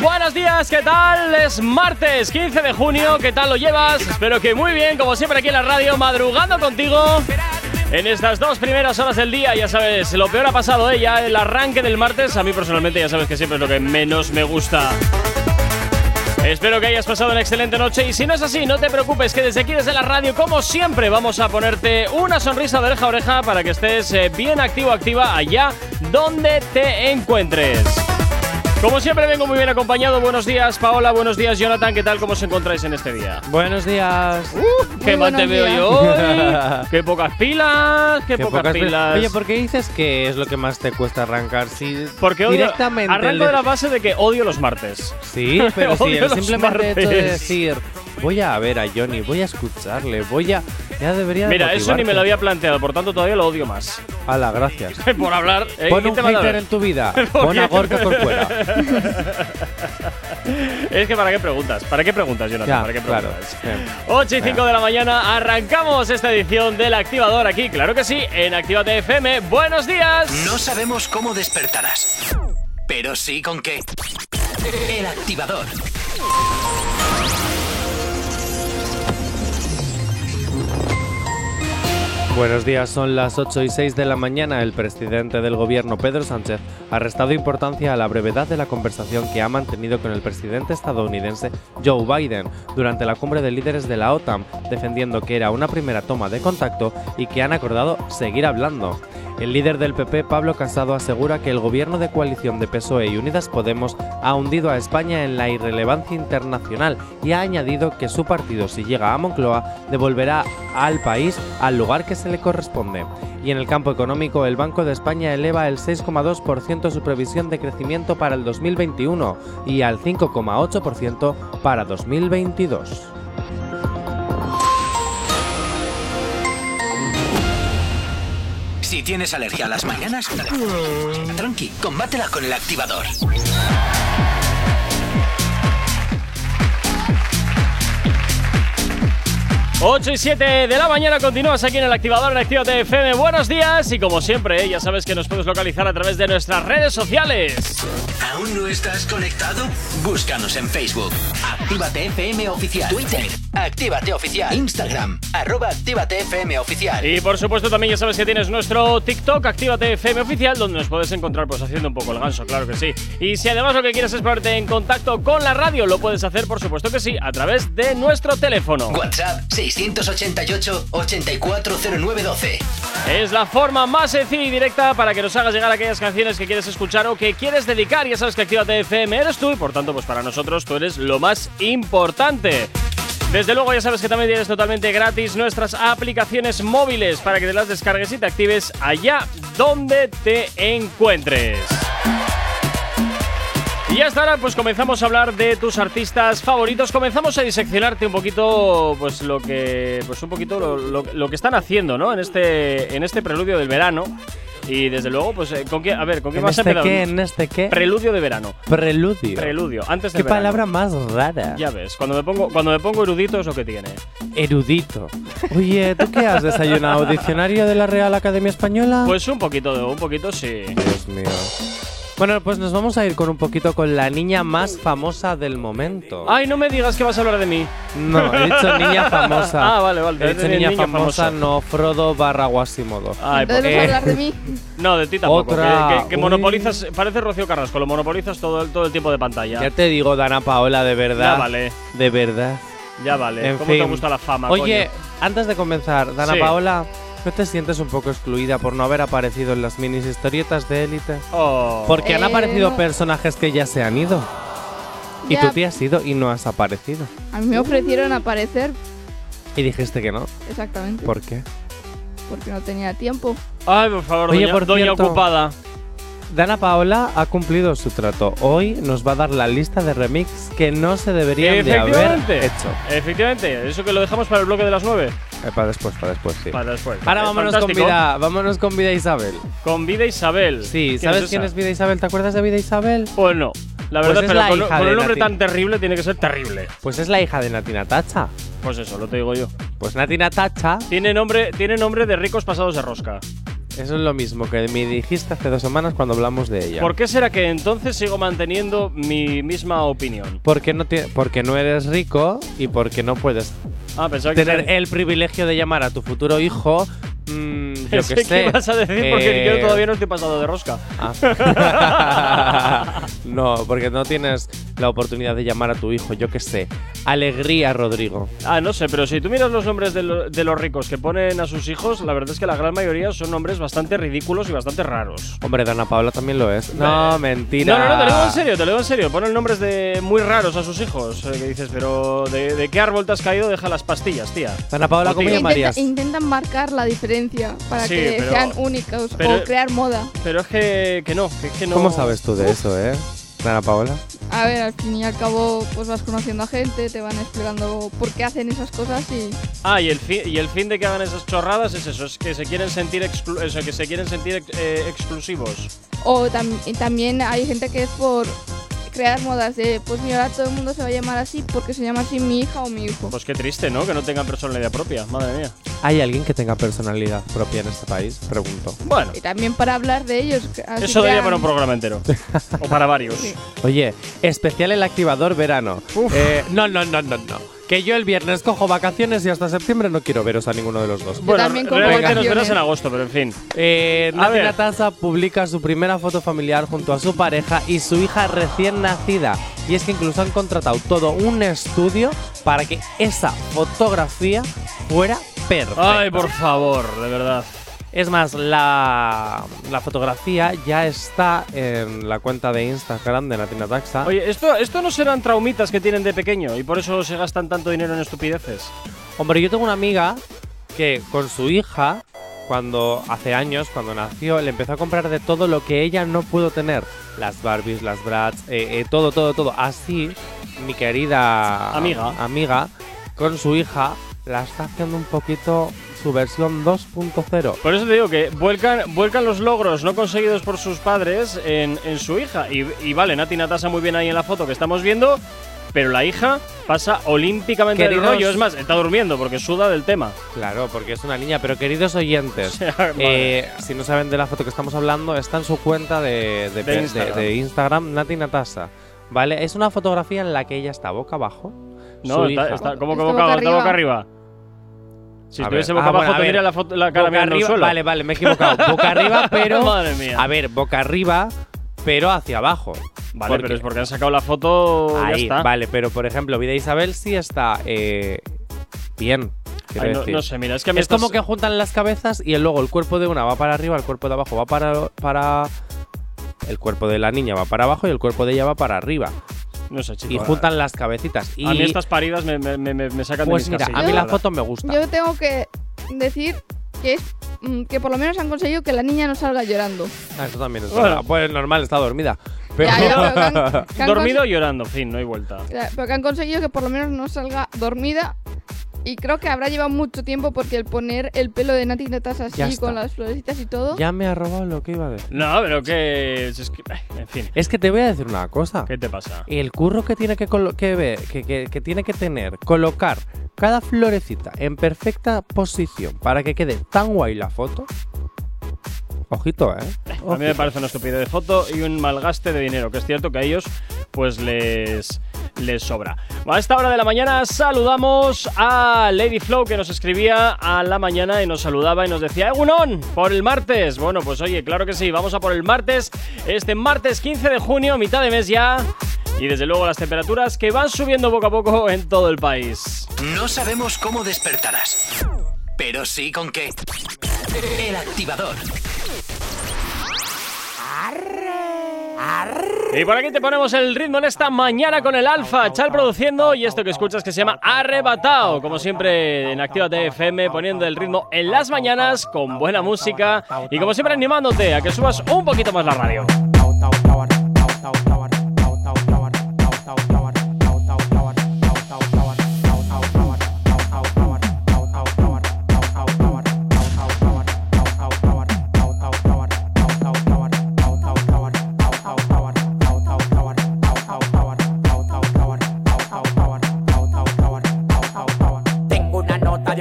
Buenos días, ¿qué tal? Es martes 15 de junio, ¿qué tal lo llevas? Espero que muy bien, como siempre aquí en la radio, madrugando contigo. En estas dos primeras horas del día, ya sabes, lo peor ha pasado, ¿eh? Ya el arranque del martes, a mí personalmente ya sabes que siempre es lo que menos me gusta. Espero que hayas pasado una excelente noche y si no es así, no te preocupes que desde aquí, desde la radio, como siempre, vamos a ponerte una sonrisa de oreja a oreja para que estés eh, bien activo, activa allá donde te encuentres. Como siempre vengo muy bien acompañado. Buenos días, Paola. Buenos días, Jonathan. ¿Qué tal? ¿Cómo os encontráis en este día? Buenos días. Uh, qué mal te veo yo hoy. qué pocas pilas, qué, pocas, pilas. Oye, ¿por qué dices que es lo que más te cuesta arrancar? Si Porque odio, directamente arranco de la base de que odio los martes. Sí, pero si los simplemente hecho de martes. decir voy a ver a Johnny, voy a escucharle, voy a ya debería de Mira, eso ni me lo había planteado, por tanto todavía lo odio más. Hala, gracias. por hablar. ¿eh? Pon ¿Quién un te hater en tu vida. ¿Por Pon a qué? Gorka por fuera. Es que ¿para qué preguntas? ¿Para qué preguntas, Jonathan? Ya, ¿Para qué claro. preguntas? Bien. 8 y 5 de la mañana arrancamos esta edición del activador aquí, claro que sí, en Actívate FM. ¡Buenos días! No sabemos cómo despertarás, pero sí con qué. El activador. Buenos días, son las 8 y 6 de la mañana. El presidente del gobierno, Pedro Sánchez, ha restado importancia a la brevedad de la conversación que ha mantenido con el presidente estadounidense Joe Biden durante la cumbre de líderes de la OTAN, defendiendo que era una primera toma de contacto y que han acordado seguir hablando. El líder del PP, Pablo Casado, asegura que el gobierno de coalición de PSOE y Unidas Podemos ha hundido a España en la irrelevancia internacional y ha añadido que su partido, si llega a Moncloa, devolverá al país al lugar que se le corresponde. Y en el campo económico, el Banco de España eleva el 6,2% su previsión de crecimiento para el 2021 y al 5,8% para 2022. Si tienes alergia a las mañanas, tranqui, combátela con el activador. Ocho y 7 de la mañana continúas aquí en el activador en Actívate FM. Buenos días y como siempre, eh, ya sabes que nos puedes localizar a través de nuestras redes sociales. ¿Aún no estás conectado? Búscanos en Facebook. Actívate FM Oficial. Twitter. Actívate Oficial. Instagram. Arroba Actívate FM Oficial. Y por supuesto también ya sabes que tienes nuestro TikTok, Actívate FM Oficial, donde nos puedes encontrar pues haciendo un poco el ganso, claro que sí. Y si además lo que quieres es ponerte en contacto con la radio, lo puedes hacer por supuesto que sí, a través de nuestro teléfono. WhatsApp 688 840912. Es la forma más sencilla y directa para que nos hagas llegar aquellas canciones que quieres escuchar o que quieres dedicar. Ya sabes que Actívate FM eres tú y por tanto, pues para nosotros tú eres lo más importante. Desde luego ya sabes que también tienes totalmente gratis nuestras aplicaciones móviles para que te las descargues y te actives allá donde te encuentres. Y hasta ahora pues comenzamos a hablar de tus artistas favoritos. Comenzamos a diseccionarte un poquito pues lo que pues un poquito lo, lo- lo que están haciendo, ¿no? En este en este preludio del verano. Y desde luego pues eh, con qué a ver, con qué ¿En más este qué? ¿En este qué? Preludio de verano. Preludio. Preludio, antes del ¿Qué verano. palabra más rara? Ya ves, cuando me pongo cuando me pongo erudito es lo que tiene. Erudito. Oye, ¿tú qué has desayunado? ¿Diccionario de la Real Academia Española? Pues un poquito, un poquito sí. Dios mío. Bueno, pues nos vamos a ir con un poquito con la niña más famosa del momento. Ay, no me digas que vas a hablar de mí. No, he dicho niña famosa. Ah, vale, vale, He dicho niña niña, famosa. famosa, no Frodo barra Guasimodo. Ay, Entonces pues- vas a hablar de mí. no, de ti tampoco. Otra. Que, que- monopolizas, parece Rocío Carrasco, lo monopolizas todo el, todo el tiempo de pantalla. Ya te digo, Dana Paola, de verdad. Ya vale, De verdad. ya vale. En ¿Cómo te gusta la fama? Oye, coño? antes de comenzar, Dana Sí. Paola, ¿no te sientes un poco excluida por no haber aparecido en las minis historietas de élite? Oh. Porque han Eh, aparecido personajes que ya se han ido. Y tú te has ido y no has aparecido. A mí me ofrecieron aparecer, Y dijiste que no. exactamente, ¿Por qué? porque no tenía tiempo. Ay, por favor, Oye, doña, por doña cierto, ocupada. Dana Paola ha cumplido su trato. Hoy nos va a dar la lista de remix que no se deberían de haber hecho. Efectivamente, eso que lo dejamos para el bloque de las 9. Eh, para después, para después, sí. Para después. Ahora vámonos con, vida, vámonos con Vida Isabel. Con Vida Isabel. Sí, ¿sabes quién es Vida Isabel? ¿Te acuerdas de Vida Isabel? Pues no. La Pues verdad, es pero la con, hija con un nombre Nati. tan terrible tiene que ser terrible. Pues es la hija de Natina Tacha. Pues eso, lo te digo yo. Pues Natina Tacha, Tiene nombre, tiene nombre de ricos pasados de rosca. Eso es lo mismo que me dijiste hace dos semanas cuando hablamos de ella. ¿Por qué será que entonces sigo manteniendo mi misma opinión? Porque no, tie- porque no eres rico y porque no puedes Ah, que tener el privilegio de llamar a tu futuro hijo. Mm, yo que que sé. ibas a decir porque eh, yo todavía no estoy pasado de rosca. Ah. no, porque no tienes la oportunidad de llamar a tu hijo, yo que sé. Alegría, Rodrigo. Ah, no sé, pero si tú miras los nombres de, lo- de los ricos que ponen a sus hijos, la verdad es que la gran mayoría son nombres bastante ridículos y bastante raros. Hombre, Dana Paula también lo es. No, mentira. No, no, no, te lo digo en serio, te lo digo en serio. Ponen nombres de muy raros a sus hijos. eh, que dices, pero ¿de, de qué árbol te has caído? Deja las pastillas, tía. Dana Paula, ¿cómo? Intenta- intentan marcar la diferencia para Sí, que pero- sean únicos pero- o crear moda. Pero es que, que no, que, es que no. ¿Cómo sabes tú de eso, eh? Dana Paola. A ver, al fin y al cabo, pues vas conociendo a gente, te van explicando por qué hacen esas cosas y Ah, y el, fin, y el fin de que hagan esas chorradas es eso, es que se quieren sentir, exclu- eso, que se quieren sentir ex- eh, exclusivos. O tam- y también hay gente que es por crear modas de, pues mira, todo el mundo se va a llamar así porque se llama así mi hija o mi hijo. Pues qué triste, ¿no? Que no tengan personalidad propia, madre mía. ¿Hay alguien que tenga personalidad propia en este país? Pregunto. Bueno, Y también para hablar de ellos. eso daría crean- para un programa entero. o para varios. Sí. Oye, especial el activador verano. Eh, no, no, no, no, no. Que yo el viernes cojo vacaciones y hasta septiembre no quiero veros a ninguno de los dos. Yo también cojo realmente nos vacaciones. verás en agosto, pero en fin. Eh, A Nati ver. Natasa publica su primera foto familiar junto a su pareja y su hija recién nacida. Y es que incluso han contratado todo un estudio para que esa fotografía fuera perfecta. Ay, por favor, de verdad. Es más, la, la fotografía ya está en la cuenta de Instagram de Nati Nataxa. Oye, ¿esto, esto no serán traumitas que tienen de pequeño y por eso se gastan tanto dinero en estupideces. Hombre, yo tengo una amiga que con su hija, cuando hace años, cuando nació, le empezó a comprar de todo lo que ella no pudo tener. Las Barbies, las Bratz, eh, eh, todo, todo, todo. Así, mi querida Amiga. amiga, con su hija, la está haciendo un poquito su versión 2.0. Por eso te digo que vuelcan, vuelcan los logros no conseguidos por sus padres en, en su hija. Y, y vale, Nati Natasa muy bien ahí en la foto que estamos viendo, pero la hija pasa olímpicamente del Queridos- rollo. Es más, está durmiendo porque suda del tema. Claro, porque es una niña, pero queridos oyentes. Eh, si no saben de la foto que estamos hablando, está en su cuenta de, de- De Instagram. de Instagram, Nati Natasa. ¿Vale? Es una fotografía en la que ella está boca abajo. No, está, está- ¿cómo que boca, boca? Está boca arriba. Si A estuviese boca Ah, bueno, abajo, a ver. tendría la, foto, la cara mirando al arriba, suelo. vale, vale, me he equivocado. Boca arriba, pero. Madre mía. A ver, boca arriba, pero hacia abajo. Vale, porque- pero es porque han sacado la foto. ya Ahí, está. vale, pero por ejemplo, Vida Isabel sí está eh, bien. Ay, no, sé, mira, es que me es estás- como que juntan las cabezas y luego el cuerpo de una va para arriba, el cuerpo de abajo va para, para. El cuerpo de la niña va para abajo y el cuerpo de ella va para arriba. No sé, chico. y juntan las cabecitas. Y A mí estas paridas me, me, me, me sacan pues de mis mira, a mí la foto me gusta. Yo tengo que decir que es mm, que por lo menos han conseguido que la niña no salga llorando. Ah, eso también es Bueno. verdad. Pues normal, está dormida. Pero Ya, ya, pero que han- que han Dormido llorando, fin, no hay vuelta. Ya, Pero que han conseguido que por lo menos no salga dormida. Y creo que habrá llevado mucho tiempo porque el poner el pelo de Nati Natasa Ya así con las florecitas y todo. ya me ha robado lo que iba a decir. No, pero que. es que- en fin, Es que te voy a decir una cosa. ¿qué te pasa? El curro que tiene que, colo- que, ver- que, que- que tiene que tener, colocar cada florecita en perfecta posición para que quede tan guay la foto. Ojito, ¿eh? A mí me parece una estupidez de foto y un malgaste de dinero, que es cierto que a ellos pues les, les sobra. A esta hora de la mañana saludamos a Lady Flow que nos escribía a la mañana y nos saludaba y nos decía ¡Egunon! Por el martes. Bueno, pues oye, claro que sí, vamos a por el martes. Este martes 15 de junio, mitad de mes ya. Y desde luego las temperaturas que van subiendo poco a poco en todo el país. No sabemos cómo despertarás, pero sí con qué. El activador. Y por aquí te ponemos el ritmo en esta mañana con el Alfa, Chal produciendo y esto que escuchas que se llama Arrebatado. Como siempre en Actívate FM poniendo el ritmo en las mañanas con buena música y como siempre animándote a que subas un poquito más la radio.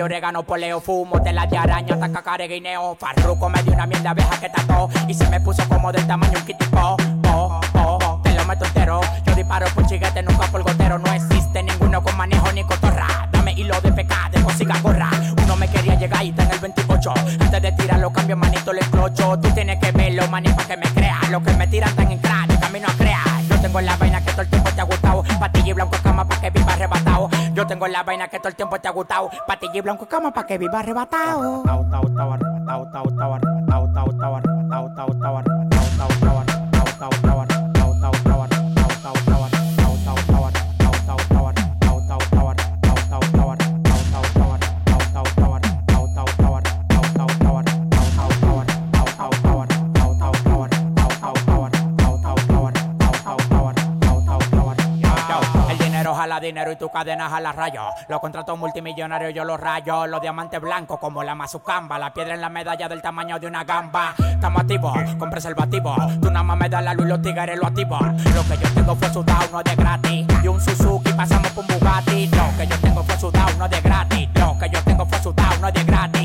Orégano, poleo, fumo, tela de araña, taca guineo. Farruco me dio una mierda abeja que tató y se me puso como del tamaño un kitipo. Oh, oh, oh, te lo meto entero. Yo disparo por chiguete, nunca por gotero. No existe ninguno con manejo ni cotorra. Dame hilo de pecado, de consiga gorra. Uno me quería llegar y está el 28. Antes de tirarlo, cambio manito, le clocho. Tú tienes que verlo, para que me crea. Lo que me tiran tan en crack, camino a crear. Yo tengo la vaina que Yo tengo la vaina que todo el tiempo te ha gustado. Patilla y blanco cama pa' que viva arrebatado. Dinero y tu cadena a la rayo. Los contratos multimillonarios yo los rayo. Los diamantes blancos como la mazucamba. La piedra en la medalla del tamaño de una gamba. Estamos activos con preservativo. Tú nada más me das la luz y los tigres lo activo. Lo que yo tengo fue sudado, no de gratis. Y un Suzuki pasamos un Bugatti. Lo que yo tengo fue sudado, no de gratis. Lo que yo tengo fue sudado, no de gratis.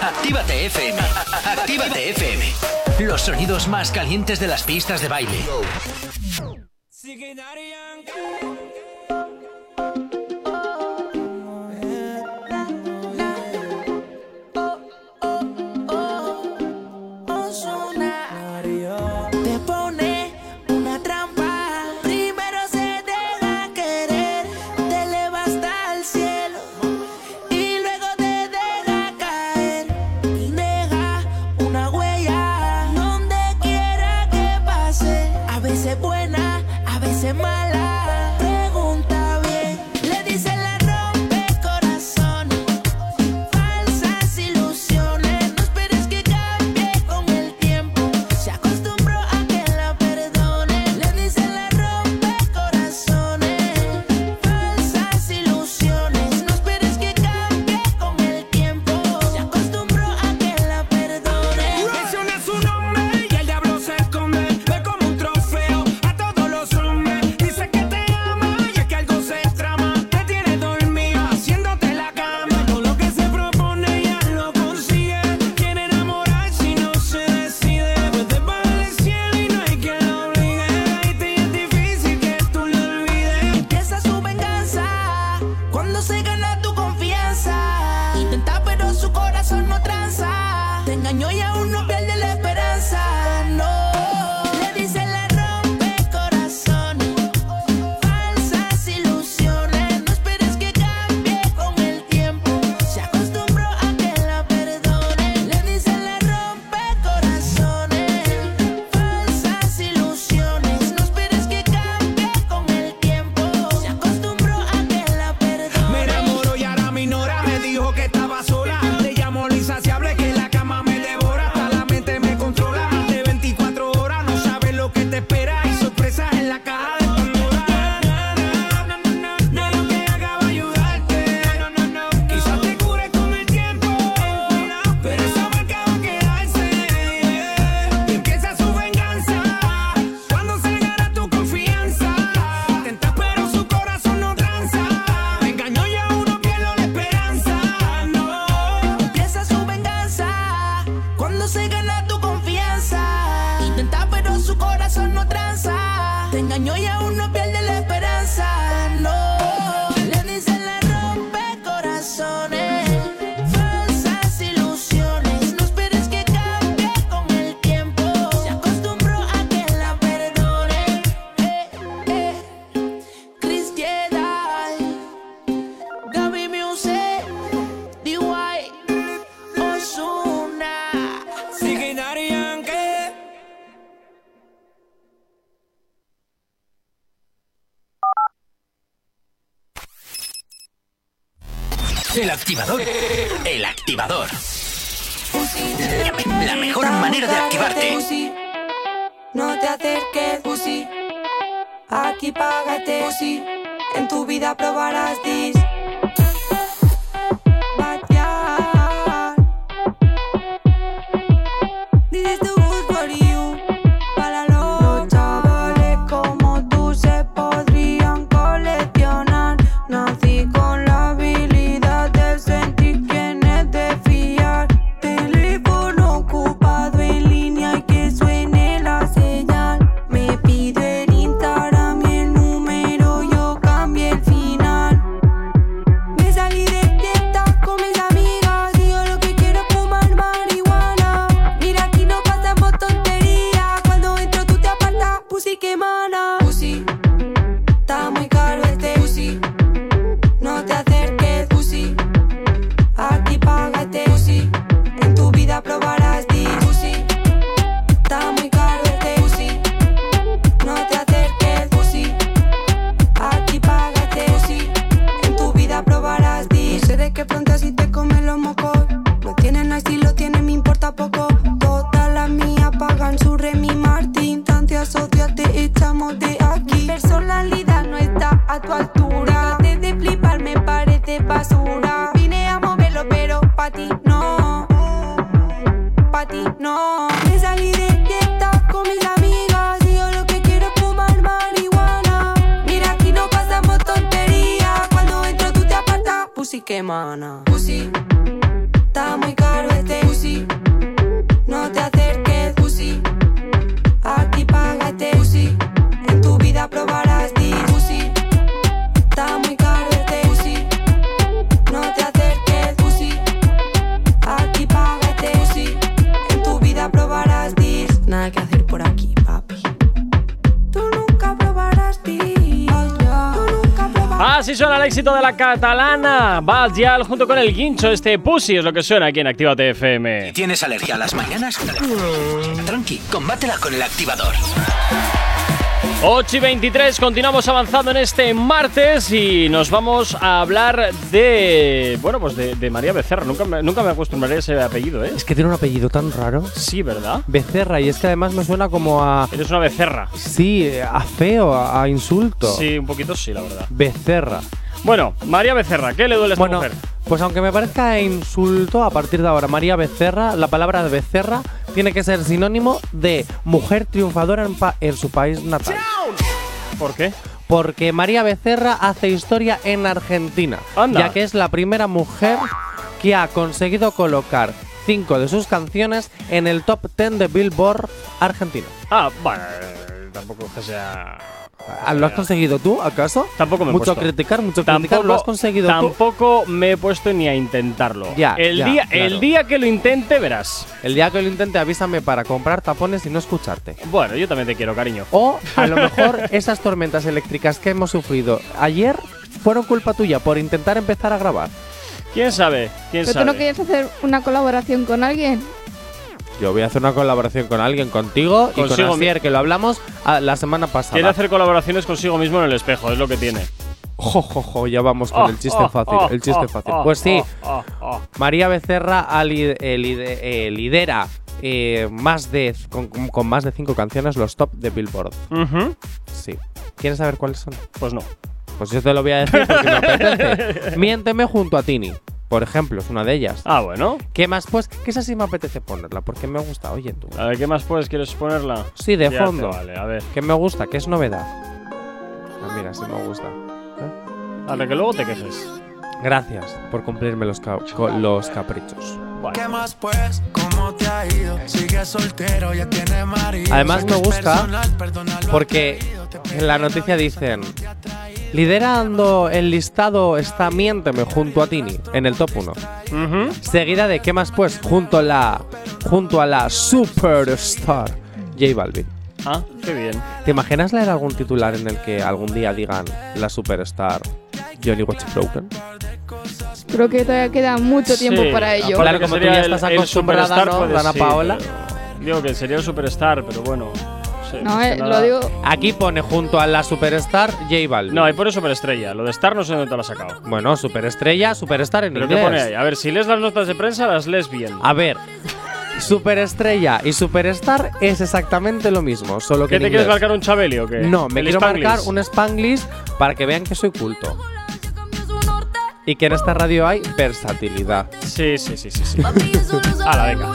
Actívate FM. Actívate FM. Los sonidos más calientes de las pistas de baile. Activador. Éxito de la catalana. Bad Yal junto con el guincho. Este pussy es lo que suena aquí en Actívate FM. ¿Tienes alergia a las mañanas? Tranqui, combátela con el activador. 8 y 23, continuamos avanzando en este martes y nos vamos a hablar de. Bueno, pues de, de María Becerra. Nunca me, nunca me acostumbraré a ese apellido, ¿eh? Es que tiene un apellido tan raro. Sí, ¿verdad? Becerra, y es que además me suena como a. Eres una becerra. Sí, a feo, a, a insulto. Sí, un poquito sí, la verdad. Becerra. Bueno, María Becerra, ¿qué le duele a esta Bueno, mujer? pues aunque me parezca insulto, a partir de ahora, María Becerra, la palabra Becerra tiene que ser sinónimo de mujer triunfadora en, pa- en su país natal. ¿Por qué? Porque María Becerra hace historia en Argentina, Anda. ya que es la primera mujer que ha conseguido colocar cinco de sus canciones en el top 10 de Billboard Argentina. Ah, bueno, eh, tampoco es que sea. Ah, ¿Lo has conseguido tú, acaso? Tampoco me he Mucho puesto. criticar, mucho criticar. Tampoco, ¿Lo has conseguido tú? tampoco me he puesto ni a intentarlo. Ya, el, ya, día, claro. el día que lo intente, verás. El día que lo intente, avísame para comprar tapones y no escucharte. Bueno, yo también te quiero, cariño. O a lo mejor esas tormentas eléctricas que hemos sufrido ayer fueron culpa tuya por intentar empezar a grabar. ¿Quién sabe? ¿Quién ¿Pero tú no quieres hacer una colaboración con alguien? Yo voy a hacer una colaboración con alguien, contigo y Consigo con Asier, que lo hablamos ah, la semana pasada. Quiere hacer colaboraciones consigo mismo en el espejo, es lo que tiene. Jo, jo, jo, ya vamos con Oh, el chiste oh, fácil. oh, el chiste fácil. pues sí. María Becerra li- eh, eh, lidera eh, más de con, con más de cinco canciones los top de Billboard. Sí. ¿Quieres saber cuáles son? Pues no. Pues yo te lo voy a decir porque me apetece. Miénteme junto a Tini, por ejemplo, es una de ellas. Ah, bueno. ¿Qué más? Pues que esa sí me apetece ponerla porque me gusta. Oye, tú. A ver, ¿qué más puedes? ¿Quieres ponerla? Sí, de Ya te fondo. Vale, a ver. Que me gusta, que es novedad. Ah, mira, sí me gusta. ¿Eh? A ver, que luego te quejes. Gracias por cumplirme los, ca- los caprichos. ¿Qué más pues? ¿Cómo te ha ido? Sigue soltero, ya tiene marido. Además me gusta porque en la noticia dicen liderando el listado está Miénteme junto a Tini en el top 1. Ujú. Seguida de ¿Qué más pues? Junto a la junto a la superstar J Balvin. Ah, qué bien. ¿Te imaginas leer algún titular en el que algún día digan la superstar Johnny Watch Broken? Creo que todavía queda mucho tiempo Sí, para ello. Claro, que como tú ya el- estás el acostumbrada, superstar, ¿no, puede- Dana sí, Paola? pero- Digo que sería el superstar, pero bueno. sí, No, eh, lo digo. Aquí pone junto a la superstar J Balvin. No, ahí pone superestrella. Lo de star no sé dónde te lo has sacado. Bueno, superestrella, superstar en ¿Pero qué inglés. pone ahí? A ver, si lees las notas de prensa, las lees bien. A ver, superestrella y superstar es exactamente lo mismo, solo que ¿Qué en te quieres marcar un Chabeli o qué? No, me El quiero Spanglish. marcar un Spanglish para que vean que soy culto. Y que en esta radio hay versatilidad. Sí, sí, sí, sí. eso A la venga.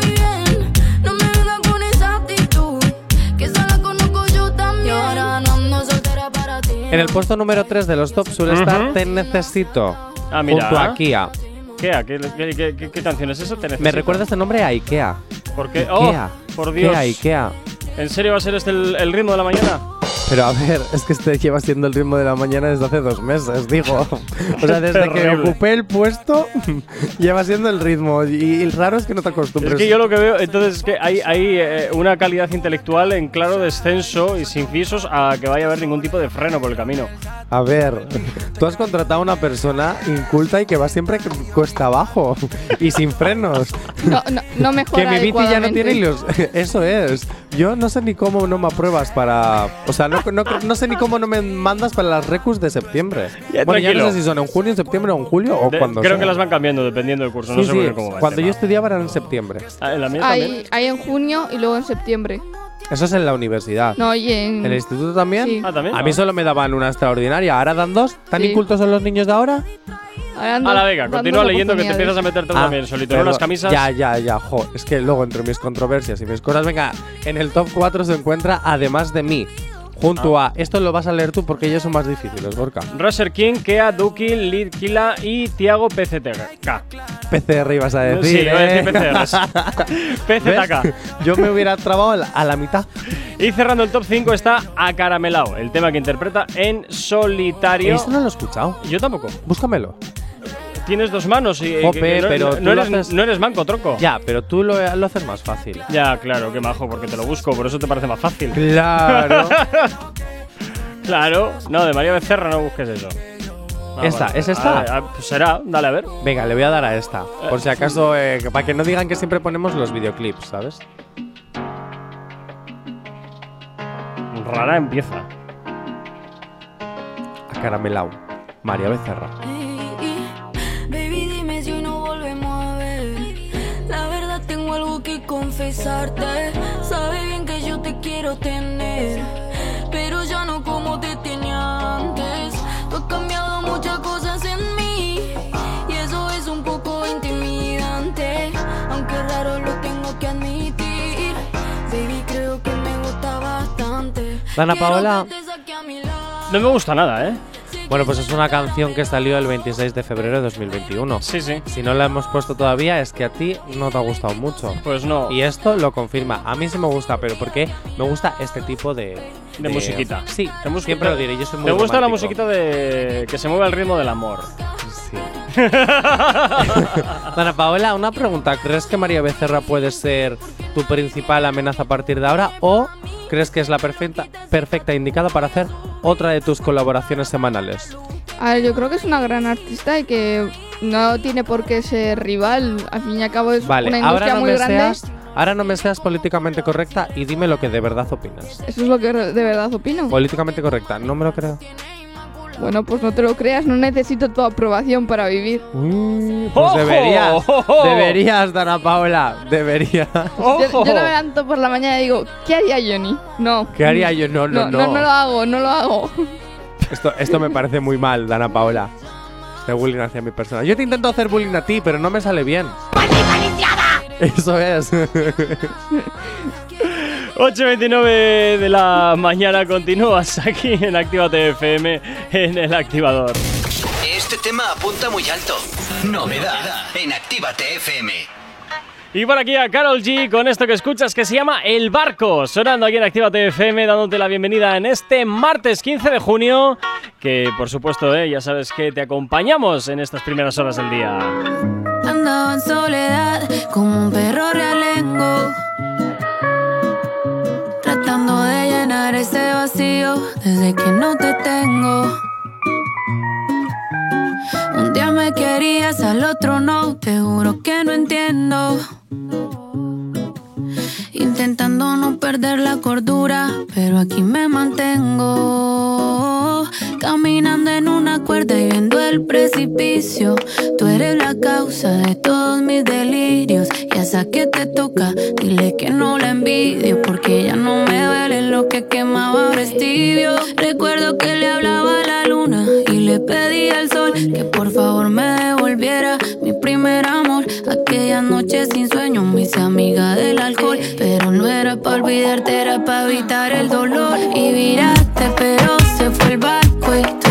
En el puesto número 3 de los top suele estar. Te Necesito. Ah, mira. Junto a Kia. ¿Qué, ¿Qué, qué, qué- qué- qué canción es esa? Te Me recuerda este nombre a Ikea. ¿Por qué? ¡Oh! Ikea. Por Dios. Ikea, Ikea. ¿En serio va a ser este el, el ritmo de la mañana? Pero a ver, es que este lleva siendo el ritmo de la mañana desde hace dos meses, digo. O sea, desde que ocupé el puesto, lleva siendo el ritmo. Y, y raro es que no te acostumbres. Es que yo lo que veo, entonces, es que hay, hay eh, una calidad intelectual en claro descenso y sin visos a que vaya a haber ningún tipo de freno por el camino. A ver, tú has contratado a una persona inculta y que va siempre cu- cuesta abajo y sin frenos. No, no, no mejora Que mi bici ya no tiene los. Eso es. Yo no sé ni cómo no me apruebas para. O sea, no, no, no sé ni cómo no me mandas para las recus de septiembre. Ya, bueno, ya tranquilo. no sé si son en junio, en septiembre o en julio o De- cuando creo sea. que las van cambiando dependiendo del curso, no sé muy sí, bien cómo va el Cuando yo estudiaba era en septiembre. Ah, en la mía también. Hay, hay en junio y luego en septiembre. Eso es en la universidad. No, y en. ¿En el instituto también? Sí. Ah, también. A mí solo me daban una extraordinaria. ¿Ahora dan dos? ¿Tan Sí. incultos son los niños de ahora? Ahora ando A la venga, continúa leyendo que te empiezas a meterte tú Ah, también solito en unas camisas. Ya, ya, ya. Jo, es que luego entre mis controversias y mis cosas, venga, en el top 4 se encuentra Además de mí. Junto Ah. a. Esto lo vas a leer tú porque ellos son más difíciles, Gorka. Rusher King, Kea, Duki, Lid Kila y Tiago PCTK. PCR ibas a decir. Sí, iba a decir ¿eh? ¿Ves? Yo me hubiera trabado a la mitad. Y cerrando el top 5 está Acaramelao, el tema que interpreta en solitario. Esto no lo he escuchado. Yo tampoco. Búscamelo. Tienes dos manos y Jope, que- que no, pero no- eres, haces- no eres manco, troco. Ya, pero tú lo, lo haces más fácil. Ya, claro, qué majo, porque te lo busco, por eso te parece más fácil. Claro. Claro, no, de María Becerra no busques eso. Ah, ¿Esta? vale. ¿Es esta? Ah, ah, pues será, dale a ver. Venga, le voy a dar a esta. Por si acaso, eh, para que no digan que siempre ponemos los videoclips, ¿sabes? Rara empieza. Acaramelao. María Becerra. Confesarte. Sabes bien que yo te quiero tener, pero ya no como te tenía antes. Tú has cambiado muchas cosas en mí y eso es un poco intimidante. Aunque raro lo tengo que admitir. Baby, creo que me gusta bastante. Dana Paola. No me gusta nada, ¿eh? Bueno, pues es una canción que salió el 26 de febrero de 2021. Sí, sí. Si no la hemos puesto todavía es que a ti no te ha gustado mucho. Pues no. Y esto lo confirma. A mí sí me gusta, pero porque me gusta este tipo de... De musiquita. Sí, siempre lo diré. Yo soy muy ¿Te gusta la musiquita de que se mueve al ritmo del amor? Sí. Dana Paola, una pregunta. ¿Crees que María Becerra puede ser tu principal amenaza a partir de ahora? ¿O crees que es la perfecta, perfecta indicada para hacer otra de tus colaboraciones semanales? A ver, yo creo que es una gran artista y que no tiene por qué ser rival. Al fin y al cabo es Vale, una ahora industria no, muy me grande. seas, ahora no me seas políticamente correcta y dime lo que de verdad opinas. Eso es lo que de verdad opino. Políticamente correcta, no me lo creo. Bueno, pues no te lo creas, no necesito tu aprobación para vivir. Pues ¡Ojo! deberías, deberías, Dana Paola, deberías. Yo, yo no me levanto por la mañana y digo, ¿qué haría Johnny? No. ¿Qué haría yo? No, no, No, no. no, no lo hago, no lo hago. Esto, esto me parece muy mal, Dana Paola. Este bullying hacia mi persona. Yo te intento hacer bullying a ti, pero no me sale bien. Eso es. 8.29 de la mañana continúas aquí en Actívate FM en el activador. Este tema apunta muy alto. Novedad en Actívate FM. Y por aquí a Carol G con esto que escuchas que se llama El Barco, sonando aquí en Actívate FM, dándote la bienvenida en este martes 15 de junio, que por supuesto, eh, ya sabes que te acompañamos en estas primeras horas del día. Andaba en soledad como un perro realengo. Llenar vacío desde que no te tengo. Un día me querías, al otro no. Te juro que no entiendo. Intentando no perder la cordura, pero aquí me mantengo. Caminando en una cuerda y viendo el precipicio. Tú eres la causa de todos mis delirios. Y a esa que te toca, dile que no la envidio. Porque ya no me duele lo que quemaba ahora es tibio. Recuerdo que le hablaba a la luna y le pedí al sol que por favor me devolviera mi primer amor. Aquella noche sin sueño me hice amiga del alcohol. Pero no era para olvidarte, era para evitar el dolor. Y viraste, pero se fue el barco y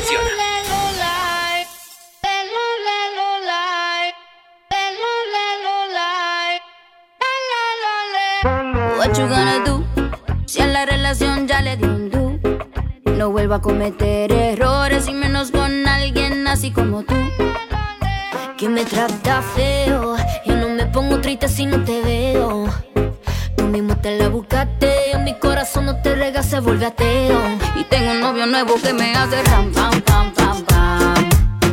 funciona. What you gonna do? Si a la relación ya le di un do. No vuelvo a cometer errores y menos con alguien así como tú. Que me trata feo. Yo no me pongo triste si no te veo. Tú mismo te la buscaste. Te rega, se vuelve ateo. Y tengo un novio nuevo que me hace ram, pam, pam, pam, pam.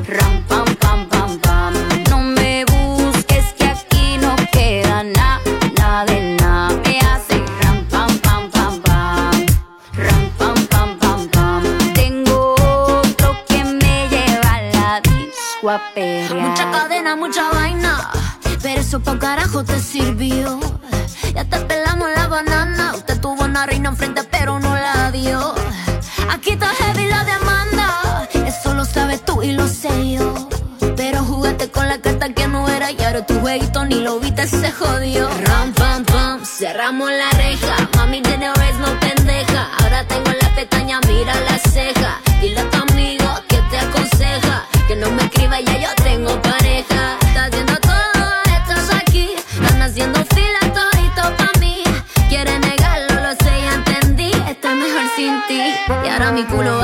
Ram, pam, pam, pam, pam. No me busques que aquí no queda nada, nada de nada. Me hace ram, pam, pam, pam, pam. Ram, pam, pam, pam, pam. Tengo otro que me lleva a la disco a. Mucha cadena, mucha vaina. Pero eso pa' carajo te sirvió. Reina enfrente, pero no la dio. Aquí está heavy la demanda. Eso lo sabes tú y lo sé yo. Pero jugaste con la carta que no era y ahora tu jueguito ni lo viste, se jodió. Ram, pam, pam, cerramos la reja. Mami vez no pendeja. Ahora tengo la pestaña, mira la Y ahora mi culo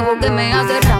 tengo un novio nuevo que me hace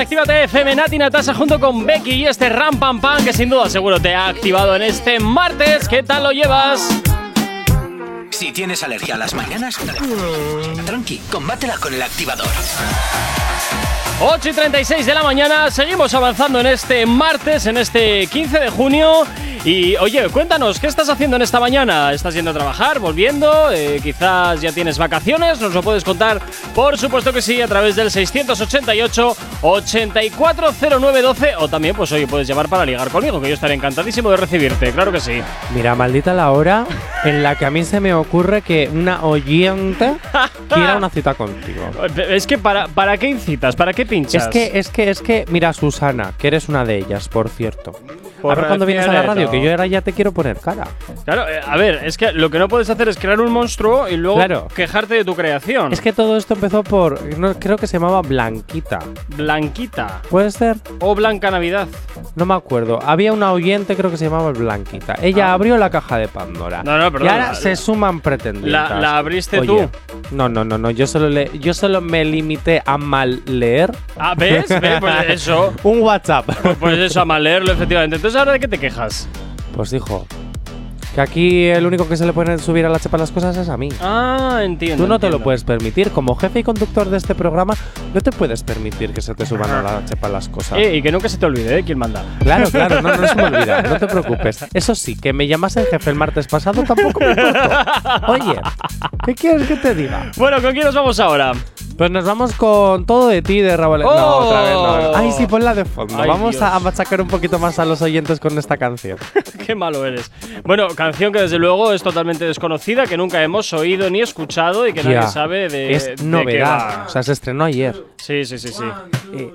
Actívate FM Nati Natasha junto con Becky y este Ram Pam Pam que sin duda seguro te ha activado en este martes. ¿Qué tal lo llevas? Si tienes alergia a las mañanas, tranqui, combátela con el activador. 8 y 36 de la mañana, seguimos avanzando en este martes, en este 15 de junio. Y oye, cuéntanos, ¿qué estás haciendo en esta mañana? ¿Estás yendo a trabajar, volviendo? Eh, quizás ya tienes vacaciones, nos lo puedes contar. Por supuesto que sí, a través del 688-840912. O también, pues oye, puedes llamar para ligar conmigo, que yo estaré encantadísimo de recibirte, claro que sí. Mira, maldita la hora en la que a mí se me ocurre que una oyente quiera una cita contigo. Es que, ¿para, ¿para qué incitas? ¿Para qué pinchas? Es que, es que, es que, mira, Susana, que eres una de ellas, por cierto. Por Ahora cuando vienes a la radio, que yo ahora ya te quiero poner cara. Claro, eh, a ver, es que lo que no puedes hacer es crear un monstruo y luego Claro. quejarte de tu creación. Es que todo esto empezó por, no, creo que se llamaba Blanquita. Blanquita ¿Puede ser? o Blanca Navidad. No me acuerdo. Había una oyente, creo que se llamaba Blanquita. Ella abrió la caja de Pandora. Ah. No, no, perdón, Y ahora la- se suman pretendientes. La- la abriste tú. No, no, no, no. Yo solo, le, yo solo me limité a mal leer. Ah, ¿ves? ¿Ves? Pues eso. Un WhatsApp. Pues eso, a mal leerlo, efectivamente. Entonces, ¿ahora de qué te quejas? Pues dijo que aquí el único que se le puede subir a la chepa las cosas es a mí. Ah, entiendo. Tú no te lo entiendo. puedes permitir. Como jefe y conductor de este programa, no te puedes permitir que se te suban a la chepa las cosas. Eh, y que nunca se te olvide, ¿eh? ¿Quién manda? Claro, claro, no, no se me olvida, no te preocupes. Eso sí, que me llamasen jefe el martes pasado tampoco me importó. Oye, ¿qué quieres que te diga? Bueno, ¿con quién nos vamos ahora? Pues nos vamos con todo de ti, de Raúl. No, ¡Oh! otra vez no. Ay, sí, ponla de fondo. Ay, vamos Dios. a, a machacar un poquito más a los oyentes con esta canción. Qué malo eres. Bueno, canción que desde luego es totalmente desconocida, que nunca hemos oído ni escuchado y que nadie sabe de. de es qué novedad. va. O sea, se estrenó ayer. Sí, sí, sí, sí. Eh,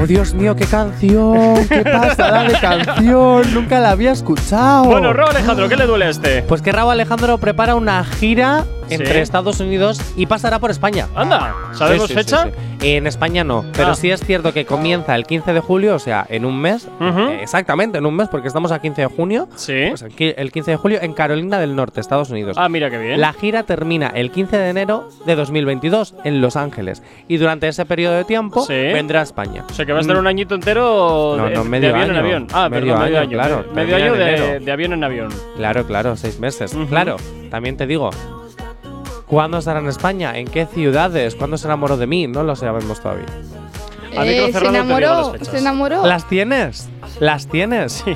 Oh, Dios mío, qué canción. Qué pasada de canción. Nunca la había escuchado. Bueno, Rob Alejandro, ¿qué le duele a este? Pues que Raúl Alejandro prepara una gira entre. Estados Unidos y pasará por España. Anda, ¿sabemos Sí, sí, fecha? sí, sí. En España no, pero Ah. sí es cierto que comienza el 15 de julio, o sea, en un mes. Ujú. eh, exactamente, en un mes, porque estamos a 15 de junio. Sí. Pues el qui- el 15 de julio en Carolina del Norte, Estados Unidos. Ah, mira qué bien. La gira termina el 15 de enero de 2022 en Los Ángeles. Y durante ese periodo de tiempo Sí. vendrá a España. O sea que va a estar un añito entero No, de, no, de medio avión en año. avión. Ah, Medio perdón, medio año, año. claro. Me- Medio Termina año en de, enero. de avión en avión. Claro, claro, seis meses. Ujú. Claro, también te digo. ¿Cuándo estará en España? ¿En qué ciudades? ¿Cuándo se enamoró de mí? No lo sabemos todavía. Eh, se enamoró, se enamoró. ¿Las tienes? ¿Las tienes? Sí.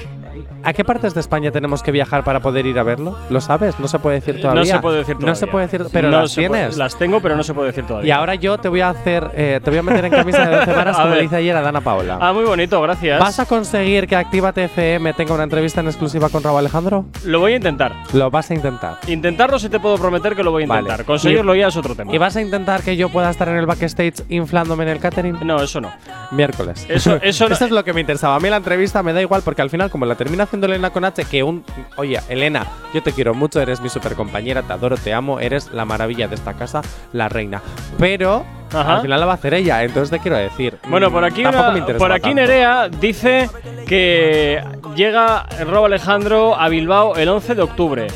¿A qué partes de España tenemos que viajar para poder ir a verlo? ¿Lo sabes? No se puede decir todavía. No se puede decir todavía. No se puede decir, pero No las puede- tienes. las tengo, pero no se puede decir Y todavía. ahora yo te voy a hacer, eh, te voy a meter en camisa de 12 varas como le hice ayer a Dana Paola. Ah, muy bonito, gracias. ¿Vas a conseguir que Actívate FM tenga una entrevista en exclusiva con Raúl Alejandro? Lo voy a intentar. Lo vas a intentar. Intentarlo sí te puedo prometer que lo voy a Vale. intentar. Conseguirlo ya es otro tema. ¿Y vas a intentar que yo pueda estar en el backstage inflándome en el catering? No, eso no. Miércoles. Eso- eso no- es lo que me interesaba. A mí la entrevista me da igual porque al final, como la termina haciendo Elena con H, que un. Oye, Elena, yo te quiero mucho, eres mi super compañera, te adoro, te amo, eres la maravilla de esta casa, la reina. Pero Ajá. al final la va a hacer ella, entonces te quiero decir. Bueno, mm, por aquí, tampoco una- me por aquí tanto. Nerea dice que llega Rob Alejandro a Bilbao el 11 de octubre.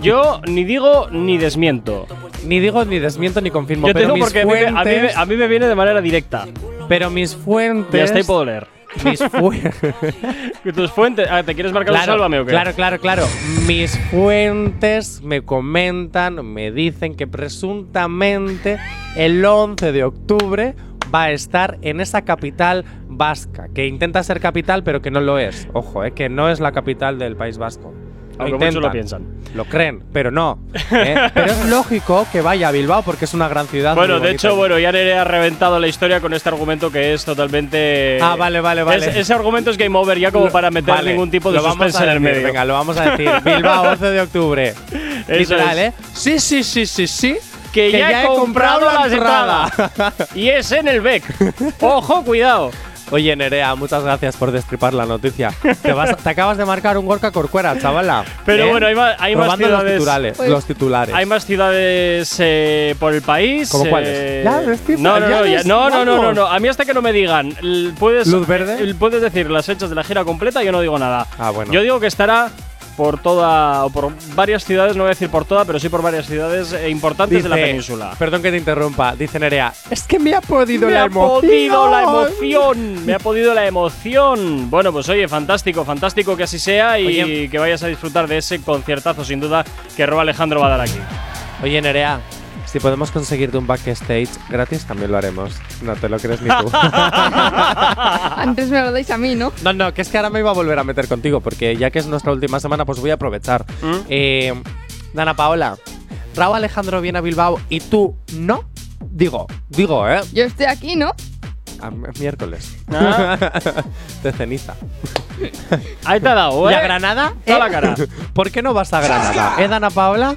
yo ni digo ni desmiento. Ni digo ni desmiento ni confirmo. Yo te pero digo mis porque a mí, a, mí, fuentes, a mí me viene de manera directa. pero mis fuentes. Ya está y puedo leer. Mis fuentes. Tus fuentes. Ah, ¿te quieres marcar un sálvame o qué? Claro, claro, claro. Mis fuentes me comentan, me dicen que presuntamente el 11 de octubre va a estar en esa capital vasca, que intenta ser capital pero que no lo es. Ojo, eh, que no es la capital del País Vasco. Lo Aunque muchos lo intentan, piensan. Lo creen, pero no. ¿eh? Pero es lógico que vaya a Bilbao porque es una gran ciudad. Bueno, muy de bonita. hecho, bueno, ya Nere ha reventado la historia con este argumento que es totalmente. Ah, vale, vale, vale. Es- ese argumento es game over ya como para meter Vale, ningún tipo de lo vamos suspense a en el decir, medio. Venga, lo vamos a decir. Bilbao, 11 de octubre. Eso Literal, es. ¿eh? Sí, sí, sí, sí, sí. Que, ya, he comprado, la entrada. y es en el BEC. Ojo, cuidado. Oye, Nerea, muchas gracias por destripar la noticia. Te, vas- te acabas de marcar un Gorka Corcuera, chavala. Pero ¿Eh? bueno, hay más, hay más Probando los ciudades. titulares. Pues- los titulares. Hay más ciudades eh, por el país. ¿Cómo eh, cuáles? Ya, descifra, no, no, ya no, ya- no, no, no, no. A mí hasta que no me digan, puedes, ¿Luz verde? eh, puedes decir las fechas de la gira completa, yo no digo nada. Ah, bueno. Yo digo que estará por toda, o por varias ciudades, no voy a decir por toda, pero sí por varias ciudades eh, importantes de la península. Perdón que te interrumpa. Dice Nerea, es que me ha podido me la ha emoción. podido la emoción, me ha podido la emoción. Bueno, pues oye, fantástico, fantástico que así sea y Oye. que vayas a disfrutar de ese conciertazo sin duda que Roba Alejandro va a dar aquí. Oye, Nerea, si podemos conseguirte un backstage gratis, también lo haremos. No te lo crees ni tú. Antes me lo dais a mí, ¿no? No, no, que es que ahora me iba a volver a meter contigo, porque ya que es nuestra última semana, pues voy a aprovechar. ¿Mm? Eh, Dana Paola, Raúl Alejandro viene a Bilbao y tú no. Digo, digo, ¿eh? Yo estoy aquí, ¿no? A m- miércoles. Ah. de ceniza. Ahí te ha dado, ¿Y ¿eh? a Granada? Toda ¿Eh? la cara. ¿Por qué no vas a Granada? ¿Eh, Dana Paola?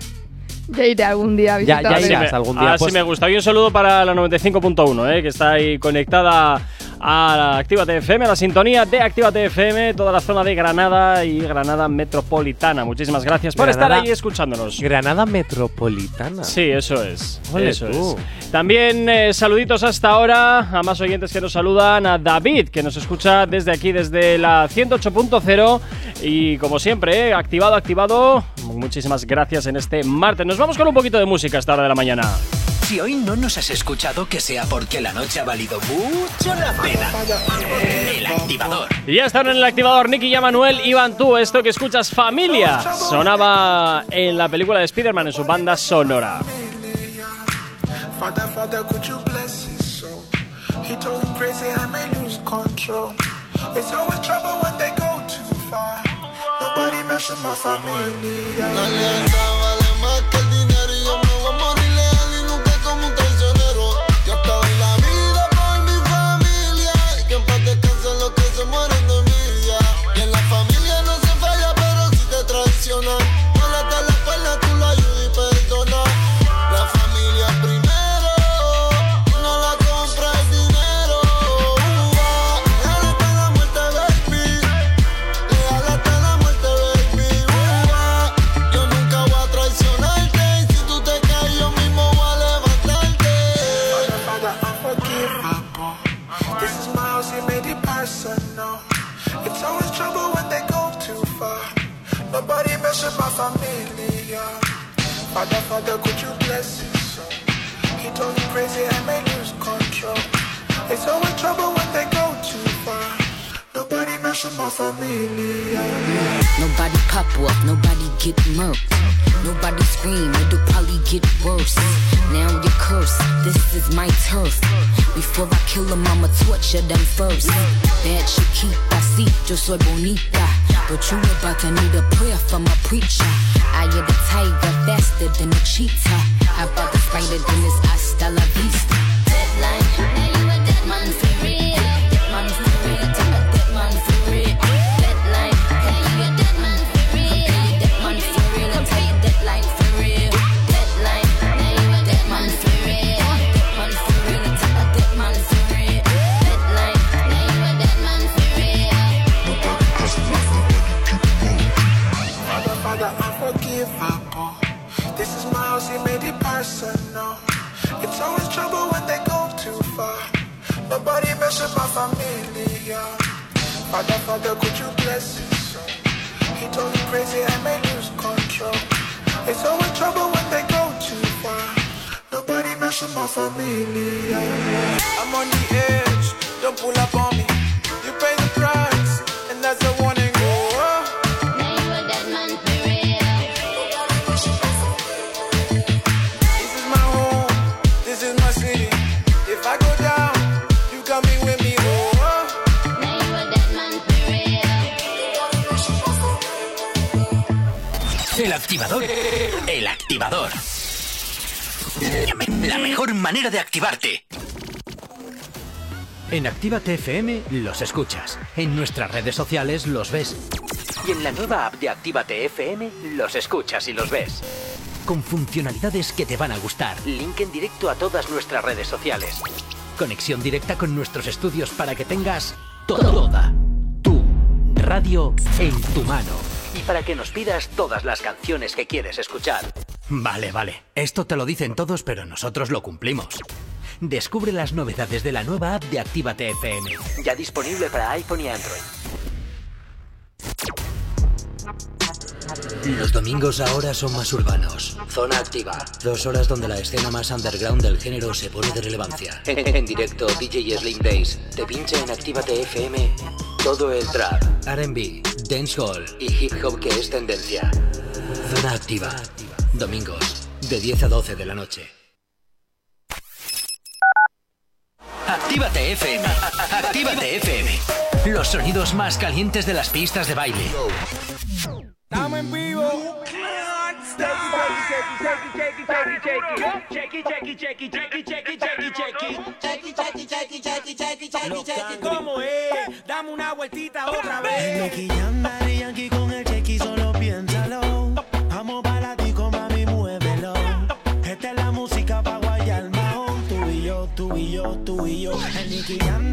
Ya iré algún día a Ya- ya irás. algún día, Así pues- me gusta. Y un saludo para la 95.1, eh, que está ahí conectada a la Actívate FM, a la sintonía de Actívate FM, toda la zona de Granada y Granada Metropolitana. Muchísimas gracias por Granada- estar ahí escuchándonos. Granada Metropolitana. Sí, eso es. Ole eso tú. es. También eh, saluditos hasta ahora a más oyentes que nos saludan, a David, que nos escucha desde aquí, desde la 108.0. Y como siempre, eh, activado, activado. Muchísimas gracias en este martes. Nos vamos con un poquito de música a esta hora de la mañana. Si hoy no nos has escuchado, que sea porque la noche ha valido mucho la pena. El activador. Y ya están en el activador Nicky y Manuel. Iván, tú, esto que escuchas, Familia, sonaba en la película de Spider-Man en su banda sonora. Father, Father, could you bless his soul? He told me crazy, I may lose control. It's always trouble when they go too far. Nobody with my familia. Nobody pop up, nobody get murked. Nobody scream, it'll probably get worse. Now you curse, this is my turf. Before I kill them, I'ma torture them first. That you keep, yo soy bonita. But you about to need a prayer from a preacher. I am the tiger, faster than a cheetah. How about the spider, then it's hasta la vista. Nobody with my familia. Father, Father, could you bless his soul? He told me crazy, I may lose control. So in trouble when they go too far. Nobody with my familia. I'm on the edge, don't pull up on me. You pay the price, and that's a warning. Activador. El activador. La mejor manera de activarte. En Actívate FM los escuchas. En nuestras redes sociales los ves. Y en la nueva app de Actívate FM los escuchas y los ves. Con funcionalidades que te van a gustar. Link en directo a todas nuestras redes sociales. Conexión directa con nuestros estudios para que tengas toda tu radio en tu mano. Para que nos pidas todas las canciones que quieres escuchar. Vale, vale. Esto te lo dicen todos, pero nosotros lo cumplimos. Descubre las novedades de la nueva app de Actívate FM. Ya disponible para iPhone y Android. Los domingos ahora son más urbanos. Zona activa. Dos horas donde la escena más underground del género se pone de relevancia. En directo, DJ Slim Days te pincha en Actívate FM todo el trap, RB, dancehall y hip hop que es tendencia. Zona activa. Domingos, de 10 a 12 de la noche. Actívate FM. Actívate FM. Los sonidos más calientes de las pistas de baile. Estamos en vivo. ¿Cómo es? Dame una vueltita otra vez. Yankee con el chequi, solo piénsalo. Vamos para disco, mami, muévelo. Esta es la música pa' guayar mahón. Tú y yo, tú y yo, tú y yo. El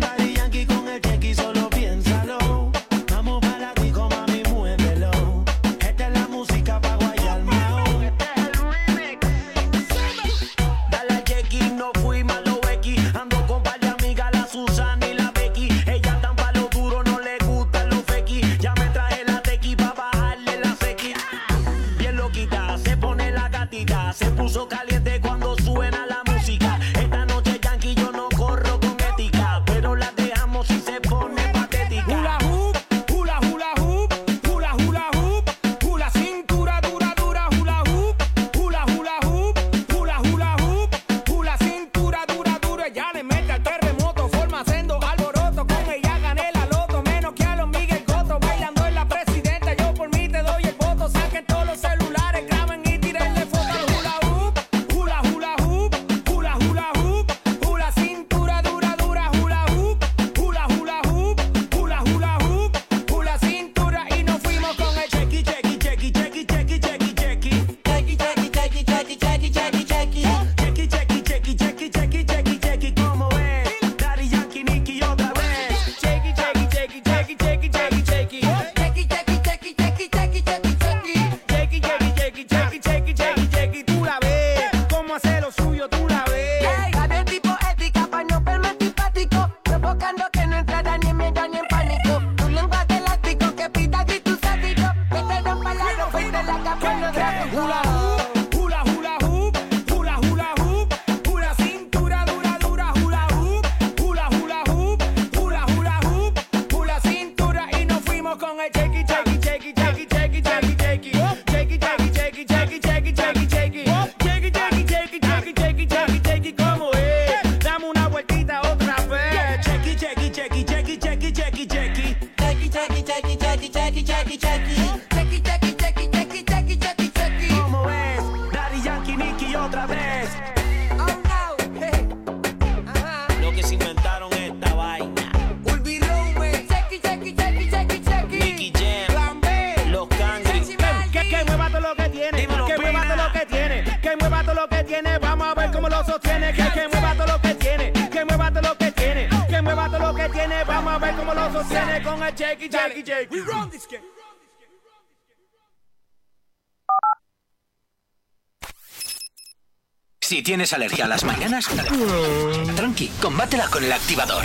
¿Tienes alergia a las mañanas? Tranqui, combátela con el activador.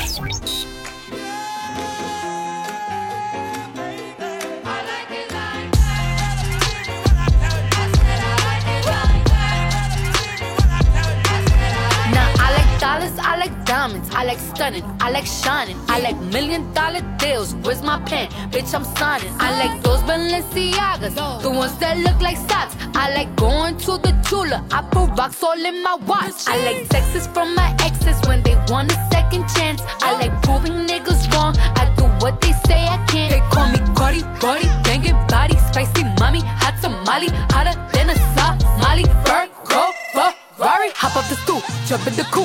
I like diamonds, I like stunning, I like shining, I like million dollar deals. Where's my pen? Bitch, I'm signing. I like those Balenciagas, the ones that look like socks. I like going to I put rocks all in my watch. I like texts from my exes when they want a second chance. I like proving niggas wrong, I do what they say I can't. They call me Cardi, Cardi, banging body, spicy mommy, hot tamale, hotter than a Somali. Virgo, Ferrari, hop off the stoop, jump in the coupe.